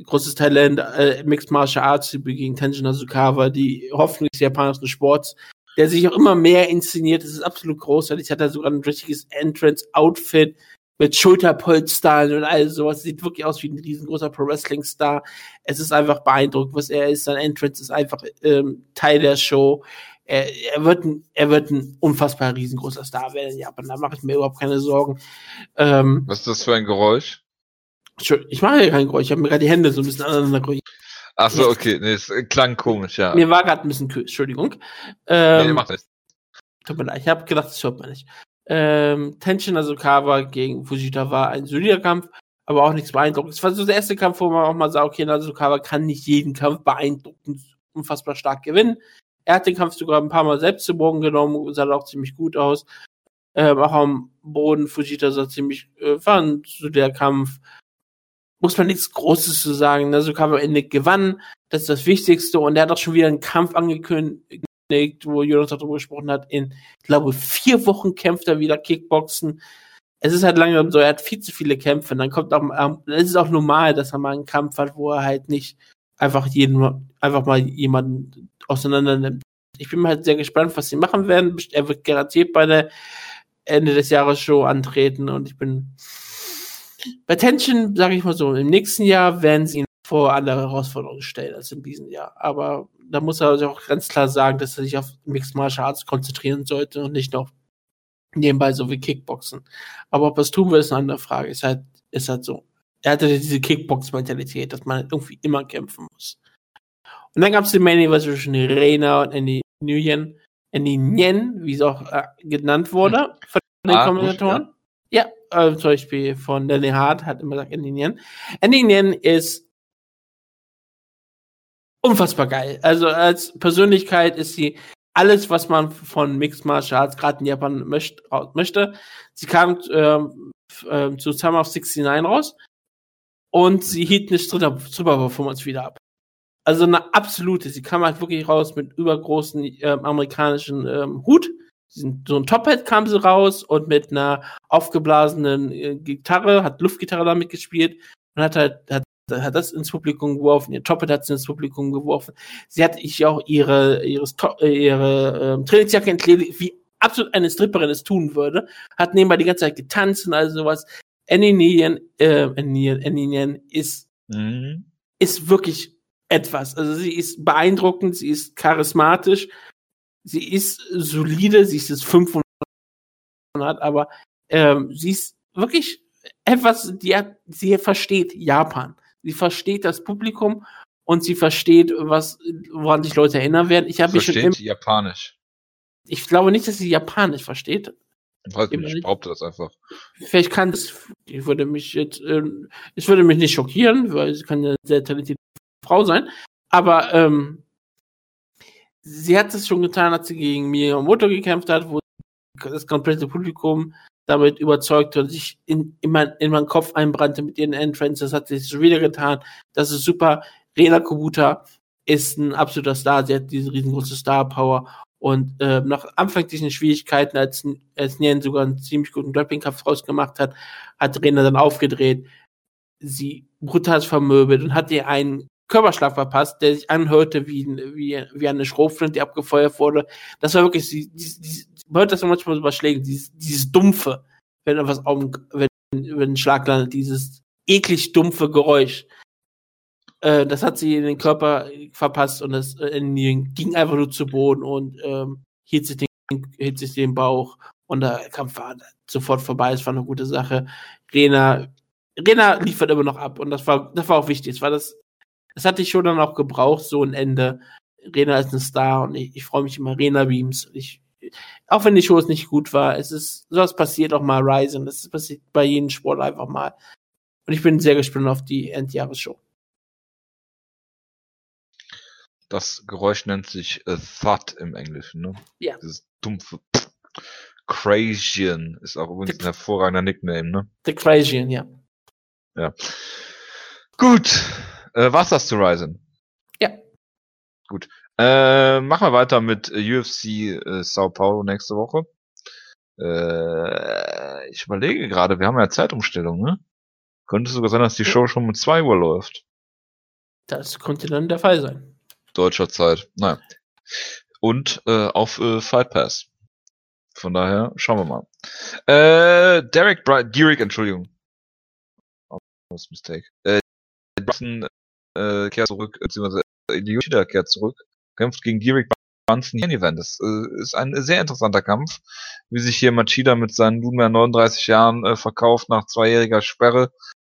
großes Talent, äh, Mixed Martial Arts gegen Tenshin Azukawa, die Hoffnung des japanischen Sports, der sich auch immer mehr inszeniert. Das ist absolut großartig. Hat er sogar ein richtiges Entrance-Outfit mit Schulterpolstern und all sowas. Sieht wirklich aus wie ein riesengroßer Pro-Wrestling-Star. Es ist einfach beeindruckend, was er ist. Sein Entrance ist einfach ähm, Teil der Show. Er, er, wird ein, er wird ein unfassbar riesengroßer Star werden in Japan. Da mache ich mir überhaupt keine Sorgen. Ähm, was ist das für ein Geräusch? Ich mache ja kein Geräusch, ich habe mir gerade die Hände so ein bisschen aneinander gerührt. Ach so, okay, nee, es klang komisch, ja. Mir war gerade ein bisschen kühl, Entschuldigung. Ähm, nee, mach nicht. Tut mir leid, ich habe gedacht, das hört man nicht. Ähm, Tenshin Azukawa gegen Fujita war ein solider Kampf, aber auch nichts beeindruckendes. Es war so der erste Kampf, wo man auch mal sagt, okay, Azukawa kann nicht jeden Kampf beeindruckend, unfassbar stark gewinnen. Er hat den Kampf sogar ein paar Mal selbst zu Boden genommen, sah auch ziemlich gut aus. Ähm, auch am Boden Fujita sah ziemlich, äh, war ein solider Kampf muss man nichts Großes zu sagen. Ne? So am Ende gewann, das ist das Wichtigste. Und er hat auch schon wieder einen Kampf angekündigt, wo Jonas darüber gesprochen hat. In, ich glaube, vier Wochen kämpft er wieder Kickboxen. Es ist halt langsam so, er hat viel zu viele Kämpfe. Und dann kommt auch, ähm, es ist auch normal, dass er mal einen Kampf hat, wo er halt nicht einfach jeden, einfach mal jemanden auseinander nimmt. Ich bin halt sehr gespannt, was sie machen werden. Er wird garantiert bei der Ende des Jahres Show antreten und ich bin bei Tension, sage ich mal so, im nächsten Jahr werden sie ihn vor andere Herausforderungen stellen als in diesem Jahr. Aber da muss er also auch ganz klar sagen, dass er sich auf Mixed Martial Arts konzentrieren sollte und nicht noch nebenbei so wie Kickboxen. Aber ob er es tun will, ist eine andere Frage. Ist halt, ist halt so. Er hatte diese Kickbox-Mentalität, dass man halt irgendwie immer kämpfen muss. Und dann gab es die Main Event zwischen Reina und Andy Nguyen, Andy Nyen, wie es auch äh, genannt wurde von den ah, Kommentatoren. Ja, äh, zum Beispiel von Danny Hart hat immer gesagt Andy Nien. Andy Nien ist unfassbar geil. Also als Persönlichkeit ist sie alles, was man von Mixed Martial Arts gerade in Japan möcht, möchte. Sie kam ähm, äh, zu Summer of 69 raus und sie hielt eine Stripper-Performance wieder ab. Also eine absolute. Sie kam halt wirklich raus mit übergroßen äh, amerikanischen ähm, Hut. So ein Top-Hat kam sie raus und mit einer aufgeblasenen äh, Gitarre, hat Luftgitarre damit gespielt und hat halt hat, hat das ins Publikum geworfen. Ihr Top-Hat hat sie ins Publikum geworfen. Sie hat ich auch ihre ihres ihre äh, Trainingsjacke entkleidet, wie absolut eine Stripperin es tun würde. Hat nebenbei die ganze Zeit getanzt und all sowas. Annie Nien, äh, Annie Nien ist mhm. ist wirklich etwas. Also sie ist beeindruckend, sie ist charismatisch, sie ist solide, sie ist jetzt 500, aber ähm, sie ist wirklich etwas, die hat, sie versteht Japan. Sie versteht das Publikum und sie versteht, was, woran sich Leute erinnern werden. Ich habe mich schon im, Japanisch. Ich glaube nicht, dass sie Japanisch versteht. Weiß nicht, ich behaupte das einfach. Vielleicht kann das, ich würde mich jetzt, äh, es würde mich nicht schockieren, weil sie kann ja sehr talentiert Frau sein. Aber ähm, sie hat es schon getan, als sie gegen Miyamoto gekämpft hat, wo das komplette Publikum damit überzeugte und sich in, in, mein, in meinen Kopf einbrannte mit ihren Entrance. Das hat sie schon wieder getan. Das ist super. Rena Kubuta ist ein absoluter Star. Sie hat diese riesengroße Star-Power. Und äh, nach anfänglichen Schwierigkeiten, als, als Nien sogar einen ziemlich guten Grappling-Kampf rausgemacht hat, hat Rena dann aufgedreht, sie brutal vermöbelt und hat ihr einen Körperschlag verpasst, der sich anhörte wie, wie, wie eine Schrotflinte, die abgefeuert wurde. Das war wirklich, die, die, man hört das manchmal überschlägt, dieses, dieses dumpfe, wenn etwas auf, wenn, wenn ein Schlag landet, dieses eklig dumpfe Geräusch. Äh, das hat sie in den Körper verpasst und das äh, ging einfach nur zu Boden und ähm, hielt sich den, hielt sich den Bauch und der Kampf war sofort vorbei. Es war eine gute Sache. Rena, Rena liefert immer noch ab und das war, das war auch wichtig. Es war das das hatte ich schon dann auch gebraucht, so ein Ende. Rena ist ein Star und ich, ich freue mich immer Rena Beams. Ich, auch wenn die Show nicht gut war, es ist, sowas passiert auch mal Rising. Das passiert bei jedem Sport einfach mal. Und ich bin sehr gespannt auf die Endjahresshow. Das Geräusch nennt sich äh, Thud im Englischen, ne? Ja. Dieses dumpfe Crazian ist auch übrigens ein hervorragender Nickname, ne? The Crazian, ja. Ja. Gut, äh, war's das zu Ryzen? Ja. Gut. Äh, machen wir weiter mit UFC äh, Sao Paulo nächste Woche. Äh, ich überlege gerade, wir haben ja Zeitumstellung, ne? Könnte sogar sein, dass die Show schon um 2 Uhr läuft. Das könnte dann der Fall sein. Deutscher Zeit. Naja. Und äh, auf äh, Fight Pass. Von daher schauen wir mal. Äh, Derek Bright, Derek, Entschuldigung. Oh, Mistake. Äh, äh, kehrt zurück, beziehungsweise Yoshida kehrt zurück, kämpft gegen Derek Brunson hier Event. Das äh, ist ein sehr interessanter Kampf, wie sich hier Machida mit seinen nunmehr 39 Jahren äh, verkauft nach zweijähriger Sperre,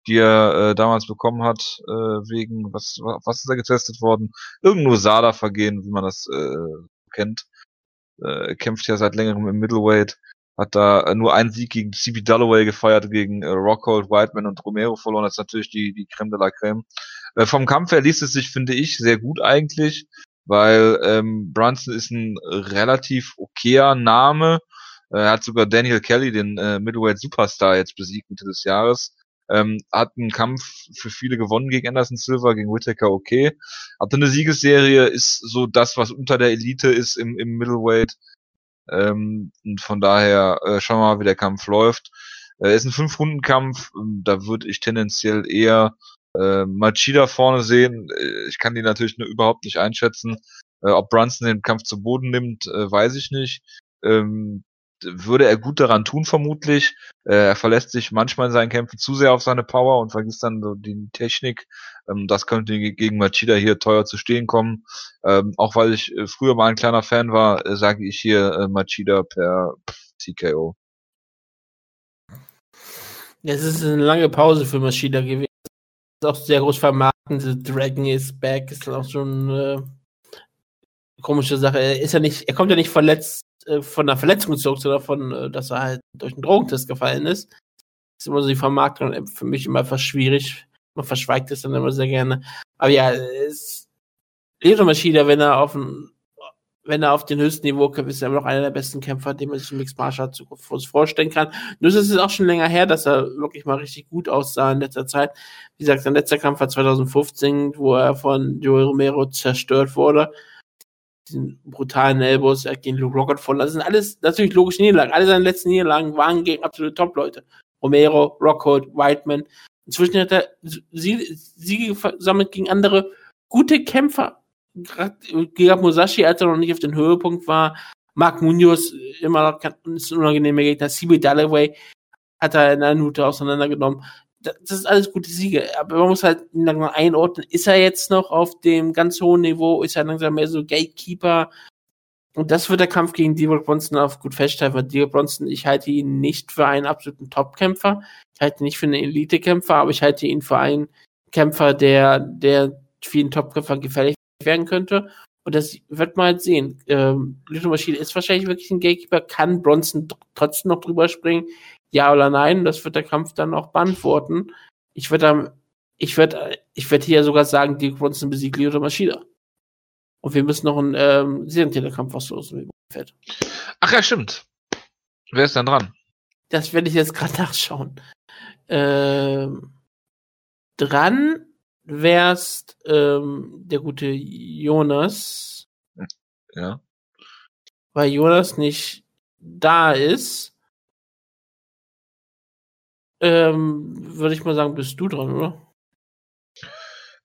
die er äh, damals bekommen hat, äh, wegen, was, was ist da getestet worden? Irgendwo SADA-Vergehen, wie man das äh, kennt. Äh, kämpft ja seit längerem im Middleweight hat da nur einen Sieg gegen CB Dalloway gefeiert, gegen äh, Rockhold, Whiteman und Romero verloren. Das ist natürlich die, die Creme de la Creme. Äh, vom Kampf her liest es sich, finde ich, sehr gut eigentlich, weil ähm, Brunson ist ein relativ okayer Name. Er hat sogar Daniel Kelly, den äh, Middleweight Superstar, jetzt besiegt Mitte des Jahres. Ähm, hat einen Kampf für viele gewonnen gegen Anderson Silva, gegen Whittaker okay. Hatte eine Siegesserie, ist so das, was unter der Elite ist im, im Middleweight. Ähm, und von daher äh, schauen wir mal, wie der Kampf läuft. Äh, ist ein Fünf-Runden-Kampf, ähm, da würde ich tendenziell eher äh, Machida vorne sehen. Äh, ich kann die natürlich nur überhaupt nicht einschätzen. Äh, ob Brunson den Kampf zu Boden nimmt, äh, weiß ich nicht. Ähm, würde er gut daran tun, vermutlich. Äh, er verlässt sich manchmal in seinen Kämpfen zu sehr auf seine Power und vergisst dann so die Technik. Ähm, das könnte gegen Machida hier teuer zu stehen kommen. Ähm, auch weil ich äh, früher mal ein kleiner Fan war, äh, sage ich hier äh, Machida per TKO. Es ist eine lange Pause für Machida gewesen. Auch sehr groß vermarkten. The Dragon is back. Ist auch schon eine äh, komische Sache. Er ist ja nicht, er kommt ja nicht verletzt äh, von einer Verletzung zurück, sondern von, äh, dass er halt durch einen Drogentest gefallen ist. ist immer so die Vermarktung für mich immer etwas schwierig. Man verschweigt es dann immer sehr gerne. Aber ja, es Leo Maschine, wenn er auf ein, wenn er auf den höchsten Niveau kämpft, ist er immer noch einer der besten Kämpfer, den man sich im Mixed Martial Arts vorstellen kann. Nur ist es auch schon länger her, dass er wirklich mal richtig gut aussah in letzter Zeit. Wie gesagt, sein letzter Kampf war 2015, wo er von Joey Romero zerstört wurde. Diesen brutalen Elbows, er gegen Luke Rockett voll. Das sind alles natürlich logische Niederlagen. Alle seine letzten Niederlagen waren gegen absolute Top-Leute. Romero, Rockhold, Whiteman. Inzwischen hat er Siege gesammelt gegen andere gute Kämpfer. Gegen Musashi, als er noch nicht auf den Höhepunkt war. Mark Munoz, immer noch ist ein unangenehmer Gegner. CB Dalloway hat er in einer Minute auseinandergenommen. Das, ist alles gute Siege. Aber man muss halt langsam einordnen. Ist er jetzt noch auf dem ganz hohen Niveau? Ist er langsam mehr so Gatekeeper? Und das wird der Kampf gegen Diego Bronson auf gut feststellen, weil Diego Bronson, ich halte ihn nicht für einen absoluten Top-Kämpfer. Ich halte ihn nicht für einen Elite-Kämpfer, aber ich halte ihn für einen Kämpfer, der, der vielen Top-Kämpfern gefährlich werden könnte. Und das wird man halt sehen. Ähm, Little Machine ist wahrscheinlich wirklich ein Gatekeeper. Kann Bronson trotzdem noch drüber springen? Ja oder nein? Das wird der Kampf dann auch beantworten. Ich würde ich würde, ich würde hier sogar sagen, Diego Bronson besiegt Lyoto Maschida. Und wir müssen noch einen ähm, Serientäterkampf auslosen. Ach ja, stimmt. Wer ist denn dran? Das werde ich jetzt gerade nachschauen. Ähm, dran wärst ähm, der gute Jonas. Ja. Weil Jonas nicht da ist, ähm, würde ich mal sagen, bist du dran, oder?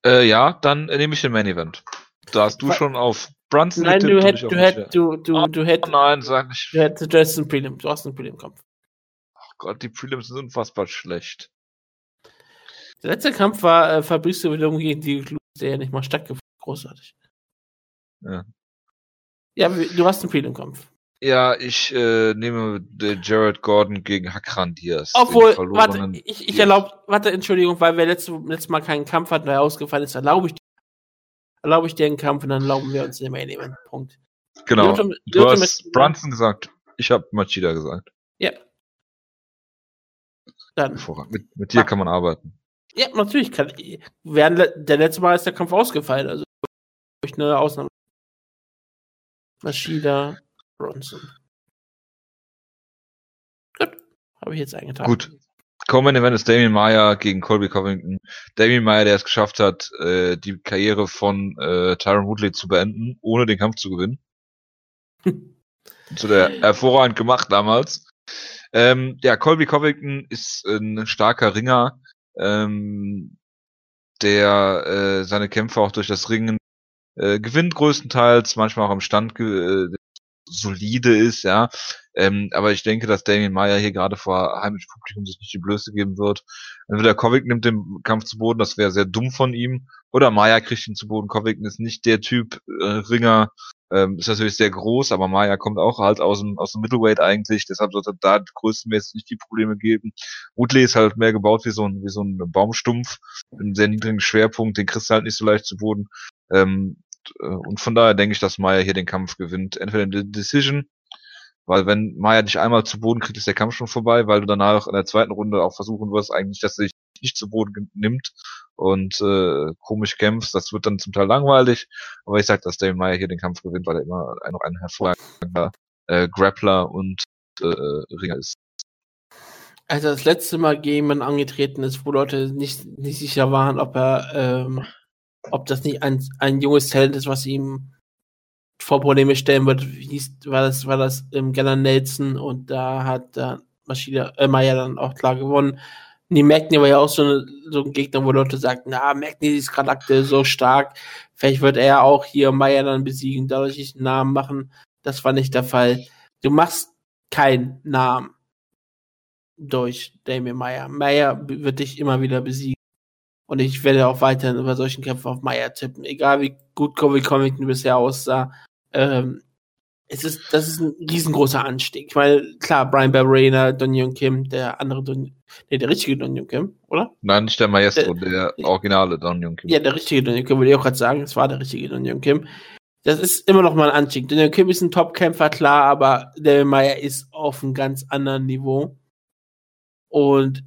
Äh, ja, dann nehme ich den Main Event. Da hast du Was? schon auf Brunson Nein, du hättest, du hättest, du, du, du hättest, nein, sag nicht. Du hättest, du hättest einen Prelim, du hast einen Prelim-Kampf. Ach Gott, die Prelims sind unfassbar schlecht. Der letzte Kampf war äh, Fabrizio wiederum gegen die Clues, der ja nicht mal stattgefunden Großartig. Ja. Ja, du hast einen Prelim-Kampf. Ja, ich äh, nehme Jared Gordon gegen Hakran Diaz. Obwohl, warte, ich, ich erlaube, warte, Entschuldigung, weil wir letztes, letztes Mal keinen Kampf hatten, der ausgefallen ist, erlaube ich erlaube ich dir einen Kampf und dann erlauben wir uns den Main Event. Punkt. Genau. Du, du hast Brunson gesagt. Ich habe Machida gesagt. Ja. Dann. Mit, mit dir kann man arbeiten. Ja, natürlich kann. Während der letzte Mal ist der Kampf ausgefallen, also durch eine Ausnahme. Machida, Bronson. Gut. Habe ich jetzt eingetragen. Gut. Common Event ist Damien Meyer gegen Colby Covington. Damien Meyer, der es geschafft hat, äh, die Karriere von äh, Tyron Woodley zu beenden, ohne den Kampf zu gewinnen. zu der hervorragend gemacht damals. Ähm, ja, Colby Covington ist ein starker Ringer, ähm, der äh, seine Kämpfe auch durch das Ringen äh, gewinnt größtenteils, manchmal auch am Stand äh, solide ist, ja. Ähm, aber ich denke, dass Damien Meyer hier gerade vor heimischem Publikum sich nicht die Blöße geben wird. Entweder Kovic nimmt den Kampf zu Boden, das wäre sehr dumm von ihm, oder Meyer kriegt ihn zu Boden. Kovic ist nicht der Typ äh, Ringer, ähm, ist natürlich sehr groß, aber Maya kommt auch halt aus dem, aus dem Middleweight eigentlich, deshalb sollte da größtenmäßig nicht die Probleme geben. Woodley ist halt mehr gebaut wie so ein, wie so ein Baumstumpf, einen sehr niedrigen Schwerpunkt, den kriegst du halt nicht so leicht zu Boden. Ähm, äh, und von daher denke ich, dass Maya hier den Kampf gewinnt. Entweder in der Decision, weil wenn Maya dich einmal zu Boden kriegt, ist der Kampf schon vorbei, weil du danach in der zweiten Runde auch versuchen wirst, eigentlich, dass er dich nicht zu Boden nimmt und äh, komisch kämpfst. Das wird dann zum Teil langweilig. Aber ich sag, dass Dave Meyer hier den Kampf gewinnt, weil er immer noch ein hervorragender äh, Grappler und äh, Ringer ist. Also das letzte Mal gegen man angetreten ist, wo Leute nicht, nicht sicher waren, ob er ähm, ob das nicht ein, ein junges Talent ist, was ihm vor Probleme stellen wird. War das, war das im Geller Nelson und da hat der Maschine, äh, Maya dann auch klar gewonnen. Die Magni war ja auch so, eine, so ein Gegner, wo Leute sagten, na, Magni ist Charakter so stark, vielleicht wird er auch hier Maya dann besiegen, dadurch einen Namen machen. Das war nicht der Fall. Du machst keinen Namen durch Damien Meyer. Meyer wird dich immer wieder besiegen. Und ich werde auch weiterhin über solchen Kämpfen auf Meyer tippen. Egal wie gut Kobe Covington bisher aussah. Ähm, es ist, das ist ein riesengroßer Anstieg. Ich meine, klar, Brian Barberena, Don Young Kim, der andere Don, nee, der richtige Don Young Kim, oder? Nein, nicht der Maestro, der, der originale Don Young Kim. Ja, der richtige Don Young Kim, würde ich auch gerade sagen, es war der richtige Don Young Kim. Das ist immer noch mal ein Anstieg. Don Young Kim ist ein Top-Kämpfer, klar, aber der Meyer ist auf einem ganz anderen Niveau. Und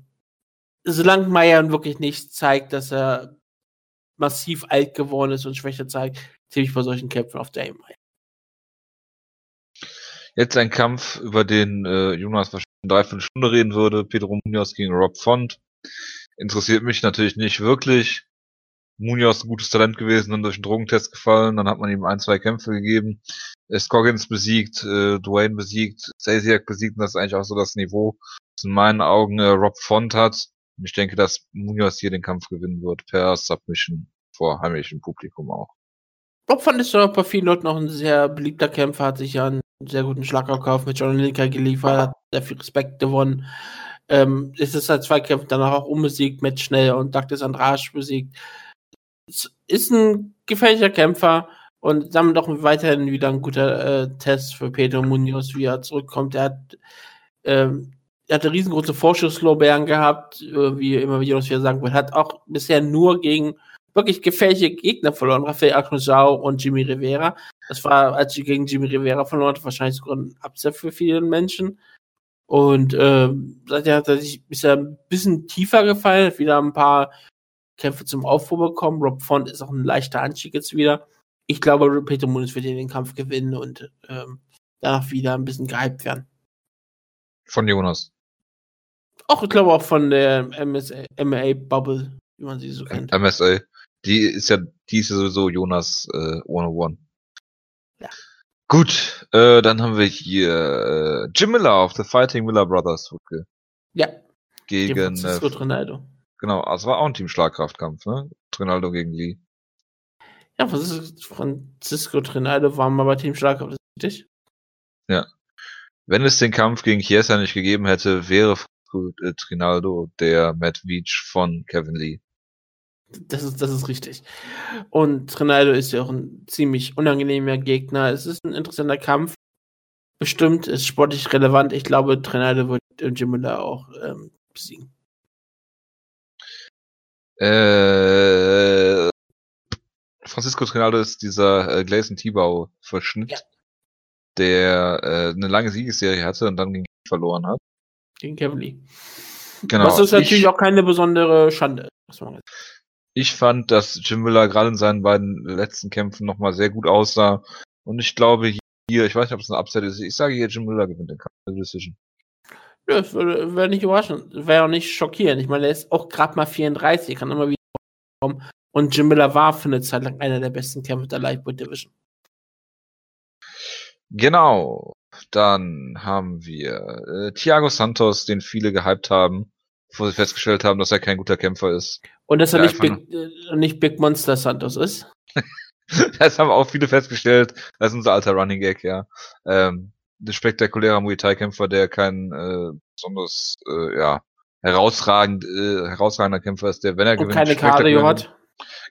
solange Meyer wirklich nicht zeigt, dass er massiv alt geworden ist und Schwäche zeigt, zähle ich bei solchen Kämpfen auf Dame ein. Jetzt ein Kampf, über den äh, Jonas wahrscheinlich drei, fünf Stunden reden würde. Pedro Munoz gegen Rob Font. Interessiert mich natürlich nicht wirklich. Munoz ein gutes Talent gewesen, dann durch einen Drogentest gefallen, dann hat man ihm ein, zwei Kämpfe gegeben. Scoggins besiegt, äh, Dwayne besiegt, Stasiak besiegt und das ist eigentlich auch so das Niveau, das in meinen Augen äh, Rob Font hat. Ich denke, dass Munoz hier den Kampf gewinnen wird, per Submission vor heimischem Publikum auch. Rob Font ist aber bei vielen Leuten auch ein sehr beliebter Kämpfer, hat sich ja sehr guten Schlagabkauf mit John Lineker geliefert, hat sehr viel Respekt gewonnen. Ähm, ist es seit zwei Kämpfen danach auch unbesiegt, Matt Schnell und Douglas Andrade besiegt. Es ist ein gefährlicher Kämpfer und damit auch weiterhin wieder ein guter äh, Test für Pedro Munoz, wie er zurückkommt. Er hat ähm, er hatte riesengroße Vorschusslorbeeren gehabt, äh, wie immer wieder was wir sagen wollen, hat auch bisher nur gegen wirklich gefährliche Gegner verloren, Rafael Aknosau und Jimmy Rivera. Das war, als sie gegen Jimmy Rivera verloren hat, wahrscheinlich sogar ein Upset für viele Menschen. Und äh, seitdem hat er sich bisher ein bisschen tiefer gefallen, hat wieder ein paar Kämpfe zum Aufbau bekommen. Rob Font ist auch ein leichter Anstieg jetzt wieder. Ich glaube, Peter Muniz wird den Kampf gewinnen und ähm, danach wieder ein bisschen gehypt werden. Von Jonas. Auch, ich glaube auch von der MSA, MA Bubble, wie man sie so kennt. MSA. Die ist ja, die ist ja sowieso Jonas äh, 101. Ja. Gut, äh, dann haben wir hier äh, Jim Miller auf The Fighting Miller Brothers. Okay. Ja. Gegen Francisco äh, Trinaldo. Genau, also war auch ein Team Schlagkraftkampf, ne? Trinaldo gegen Lee. Ja, Francisco Trinaldo war mal bei Team Schlagkraft, richtig? Ja. Wenn es den Kampf gegen Chiesa nicht gegeben hätte, wäre äh, Trinaldo, der Matt Veach von Kevin Lee. Das ist, das ist richtig. Und Trinaldo ist ja auch ein ziemlich unangenehmer Gegner. Es ist ein interessanter Kampf. Bestimmt ist sportlich relevant. Ich glaube, Trinaldo wird Jim Miller auch ähm, besiegen. Äh, Francisco Trinaldo ist dieser äh, Gleison Tibau-Verschnitt, ja. der äh, eine lange Siegesserie hatte und dann gegen verloren hat. Gegen Kevin Lee. Genau. Was ist natürlich ich, auch keine besondere Schande. Ich fand, dass Jim Miller gerade in seinen beiden letzten Kämpfen nochmal sehr gut aussah. Und ich glaube hier, ich weiß nicht, ob es ein Upset ist, ich sage hier, Jim Miller gewinnt den Kampf. Decision. Ja, das wäre nicht überraschend. Wäre auch nicht schockierend. Ich meine, er ist auch gerade mal 34, kann immer wieder kommen. Und Jim Miller war für eine Zeit lang einer der besten Kämpfer der Lightweight Division. Genau. Dann haben wir äh, Thiago Santos, den viele gehypt haben, wo sie festgestellt haben, dass er kein guter Kämpfer ist. Und dass er nicht Big, äh, nicht Big Monster Santos ist. das haben auch viele festgestellt. Das ist unser alter Running Gag, ja. Ähm, ein spektakulärer Muay Thai Kämpfer, der kein äh, besonders äh, ja herausragend äh, herausragender Kämpfer ist, der wenn er und gewinnt keine Cardio hat.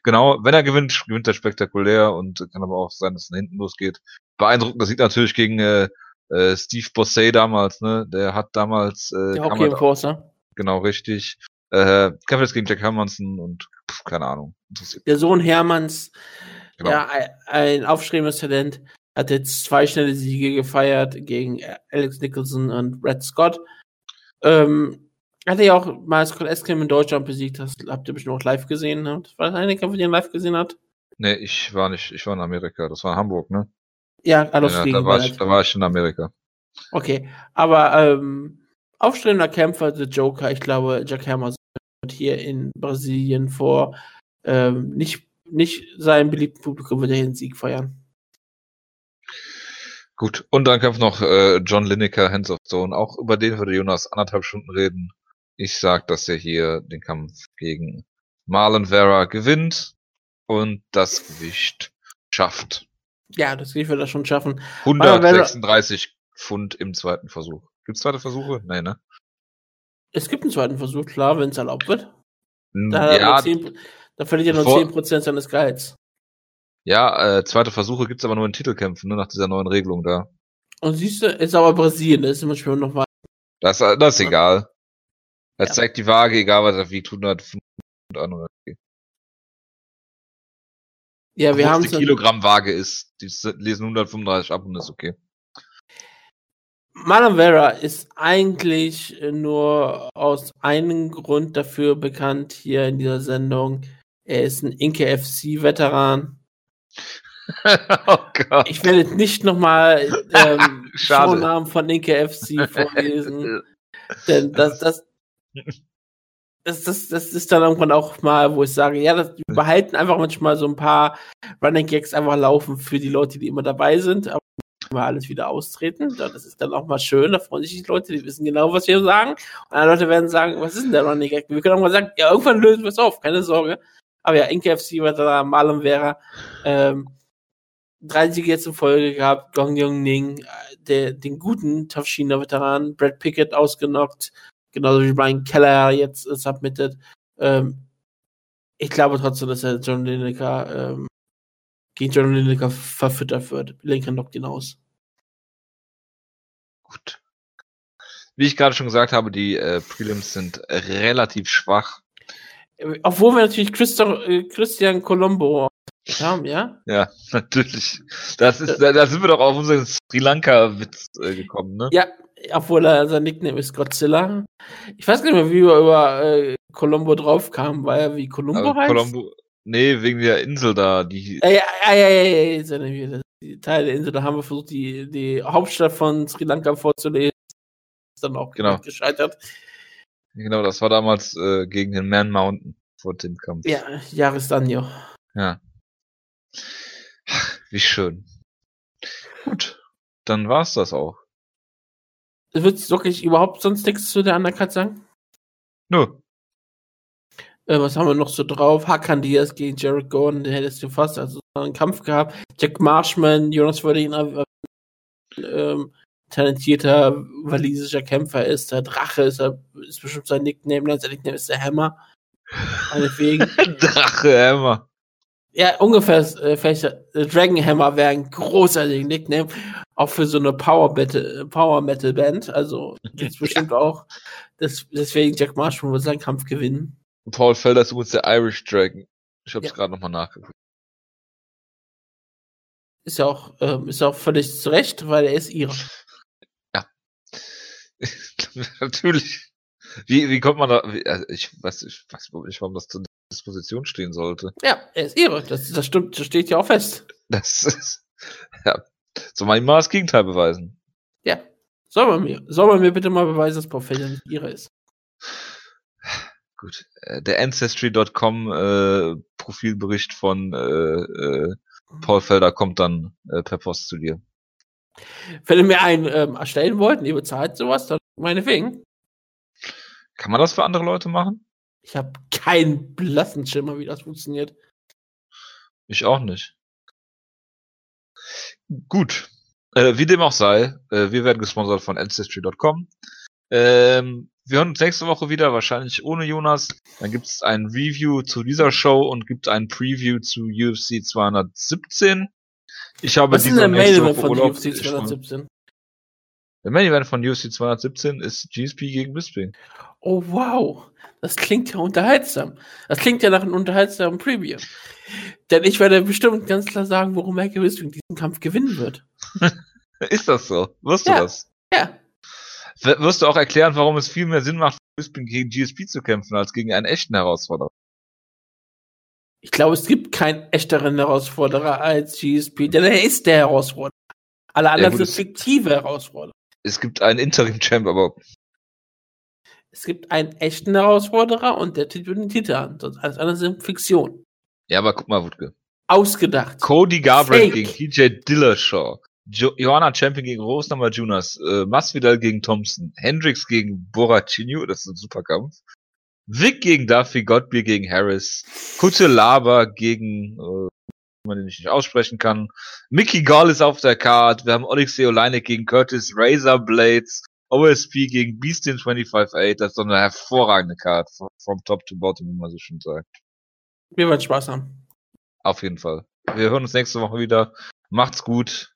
Genau, wenn er gewinnt, gewinnt er spektakulär und kann aber auch sein, dass es nach hinten losgeht. Beeindruckend, das sieht natürlich gegen äh, äh, Steve Bossé damals, ne? Der hat damals äh, der Hockey Enforcer. Genau, richtig. Äh, jetzt gegen Jack Hermanson und pff, keine Ahnung. Der Sohn Hermanns, genau. ja, ein aufstrebendes Talent, hat jetzt zwei schnelle Siege gefeiert gegen Alex Nicholson und Brad Scott. Ähm, hatte ja auch mal Scott Eskim in Deutschland besiegt, das habt ihr bestimmt auch live gesehen. Ne? Das war das eine Kampf, den ihr live gesehen habt? Nee, ich war nicht, ich war in Amerika, das war in Hamburg, ne? Ja, Adolf ja, da, war ich, da war ich in Amerika. Okay, aber ähm, aufstrebender Kämpfer, The Joker, ich glaube, Jack Hammer wird hier in Brasilien vor ähm, nicht, nicht seinem beliebten Publikum wird er den Sieg feiern. Gut, und dann kämpft noch äh, John Lineker, Hands of Stone. Auch über den würde Jonas anderthalb Stunden reden. Ich sag, dass er hier den Kampf gegen Marlon Vera gewinnt und das Gewicht schafft. Ja, das Gewicht wird er schon schaffen. 136 Pfund im zweiten Versuch. Gibt's zweite Versuche? Nein, ne? Es gibt einen zweiten Versuch, klar, wenn es erlaubt wird. Da, ja, 10, da verliert er nur 10% seines Gehalts. Ja, äh, zweite Versuche gibt's aber nur in Titelkämpfen, ne, nach dieser neuen Regelung da. Und siehst du, ist aber Brasilien, das ist immer schwer noch was. Das, das ist egal. Das ja. zeigt die Waage, egal was er wiegt, 105 an oder okay. Ja, wir haben die Kilogramm Waage ist, die lesen 135 ab und ist okay. Marlon Vera ist eigentlich nur aus einem Grund dafür bekannt hier in dieser Sendung. Er ist ein Inke FC-Veteran. oh Gott. Ich werde nicht nochmal ähm, Shownamen von Inke FC vorlesen. denn das, das, das, das, das ist dann irgendwann auch mal, wo ich sage, ja, das, wir behalten einfach manchmal so ein paar Running Gags einfach laufen für die Leute, die immer dabei sind, aber wir alles wieder austreten. Das ist dann auch mal schön, da freuen sich die Leute, die wissen genau, was wir sagen. Und andere Leute werden sagen, was ist denn der Running Gag? Wir können auch mal sagen, ja, irgendwann lösen wir es auf, keine Sorge. Aber ja, NKFC war da Malum wäre, ähm, drei Siege jetzt in Folge gehabt, Gong Yong Ning, der, den guten Tafshina-Veteran, Brad Pickett ausgenockt, genauso wie Brian Keller jetzt äh, submitted. Ähm, ich glaube trotzdem, dass er John Lineker ähm, gegen John Lineker verfüttert wird. Lineker knockt ihn aus. Gut. Wie ich gerade schon gesagt habe, die äh, Prelims sind relativ schwach. Obwohl wir natürlich Christian, äh, Christian Colombo haben, ja? Ja, natürlich. Das ist, da, da sind wir doch auf unseren Sri Lanka-Witz äh, gekommen, ne? Ja, obwohl er, sein Nickname ist Godzilla. Ich weiß gar nicht mehr, wie wir über äh, Colombo draufkamen, weil er wie Colombo heißt. Colombo, nee, wegen der Insel da, die. Ja, ja, ja, ja, ja, ja, ja die Teil der Insel, da haben wir versucht, die, die Hauptstadt von Sri Lanka vorzulesen. Ist dann auch genau. gescheitert. Genau, das war damals äh, gegen den Man Mountain vor dem Kampf. Ja, Jahresdanjo. Ja. Wie schön. Gut, dann war's das auch. Würdest du wirklich überhaupt sonst nichts zu der Undercut sagen? Nö. Äh, was haben wir noch so drauf? Hakan Diaz gegen Jared Gordon, der hättest du fast also einen Kampf gehabt. Jack Marshman, Jonas würde ihn ähm, talentierter walisischer Kämpfer ist. Der Drache ist, er, ist bestimmt sein Nickname. Sein Nickname ist der Hammer. Meinetwegen. Drache Hammer. Ja, ungefähr, äh, vielleicht äh, Dragon Hammer wäre ein großartiger Nickname, auch für so eine Power Metal, Power Metal Band. Also gibt's bestimmt ja. auch. Das, deswegen Jack Marshall wird seinen Kampf gewinnen. Paul Felder ist übrigens der Irish Dragon. Ich habe es ja. gerade nochmal nachgeguckt. Ist ja auch, ähm, ist auch völlig zu Recht, weil er ist ihrer. Ja. Natürlich. Wie, wie kommt man da? Wie, also ich weiß, ich weiß nicht, warum das zur Disposition stehen sollte. Ja, er ist ihre. Das, das stimmt, das steht ja auch fest. Das ist, ja. Soll man ihm mal das Gegenteil beweisen? Ja. Soll man mir, soll man mir bitte mal beweisen, dass Porfelder nicht ihre ist? Gut. Äh, der Ancestry.com äh, Profilbericht von äh, äh, Paul Felder kommt dann äh, per Post zu dir. Wenn ihr mir einen ähm, erstellen wollt und ihr bezahlt sowas, dann meinetwegen. Kann man das für andere Leute machen? Ich habe keinen blassen Schimmer, wie das funktioniert. Ich auch nicht. Gut. Äh, wie dem auch sei, äh, wir werden gesponsert von Ancestry.com. Ähm, wir hören uns nächste Woche wieder, wahrscheinlich ohne Jonas. Dann gibt es ein Review zu dieser Show und gibt ein Preview zu UFC 217. Ich habe Was ist diese der Mail von Urlaub UFC 217? Der Main Event von UFC 217 ist GSP gegen Bisping. Oh wow, das klingt ja unterhaltsam. Das klingt ja nach einem unterhaltsamen Preview. Denn ich werde bestimmt ganz klar sagen, warum Michael Bisping diesen Kampf gewinnen wird. ist das so? Wirst ja. du das? Ja. Wirst du auch erklären, warum es viel mehr Sinn macht, Bisping gegen GSP zu kämpfen, als gegen einen echten Herausforderer? Ich glaube, es gibt keinen echteren Herausforderer als GSP, denn er ist der Herausforderer. Alle anderen ja, sind fiktive Herausforderer. Es gibt einen Interim-Champ, aber. Es gibt einen echten Herausforderer und der Titel den Titan. Sonst alles andere sind Fiktion. Ja, aber guck mal, Wutke. Ausgedacht. Cody Garbrandt gegen TJ Dillashaw. Jo Johanna Champion gegen Rose Namajunas. Äh, Masvidal gegen Thompson. Hendricks gegen Borachinho. Das ist ein super Kampf. Vic gegen Duffy. Godbeer gegen Harris. Kutte Lava gegen äh, man den nicht aussprechen kann. Mickey Gall ist auf der Card. Wir haben Alexei Oleinik gegen Curtis Razor Blades. OSP gegen Beastin 25-8. Das ist doch eine hervorragende Card. From top to bottom, wie man so schön sagt. Wir werden Spaß haben. Auf jeden Fall. Wir hören uns nächste Woche wieder. Macht's gut.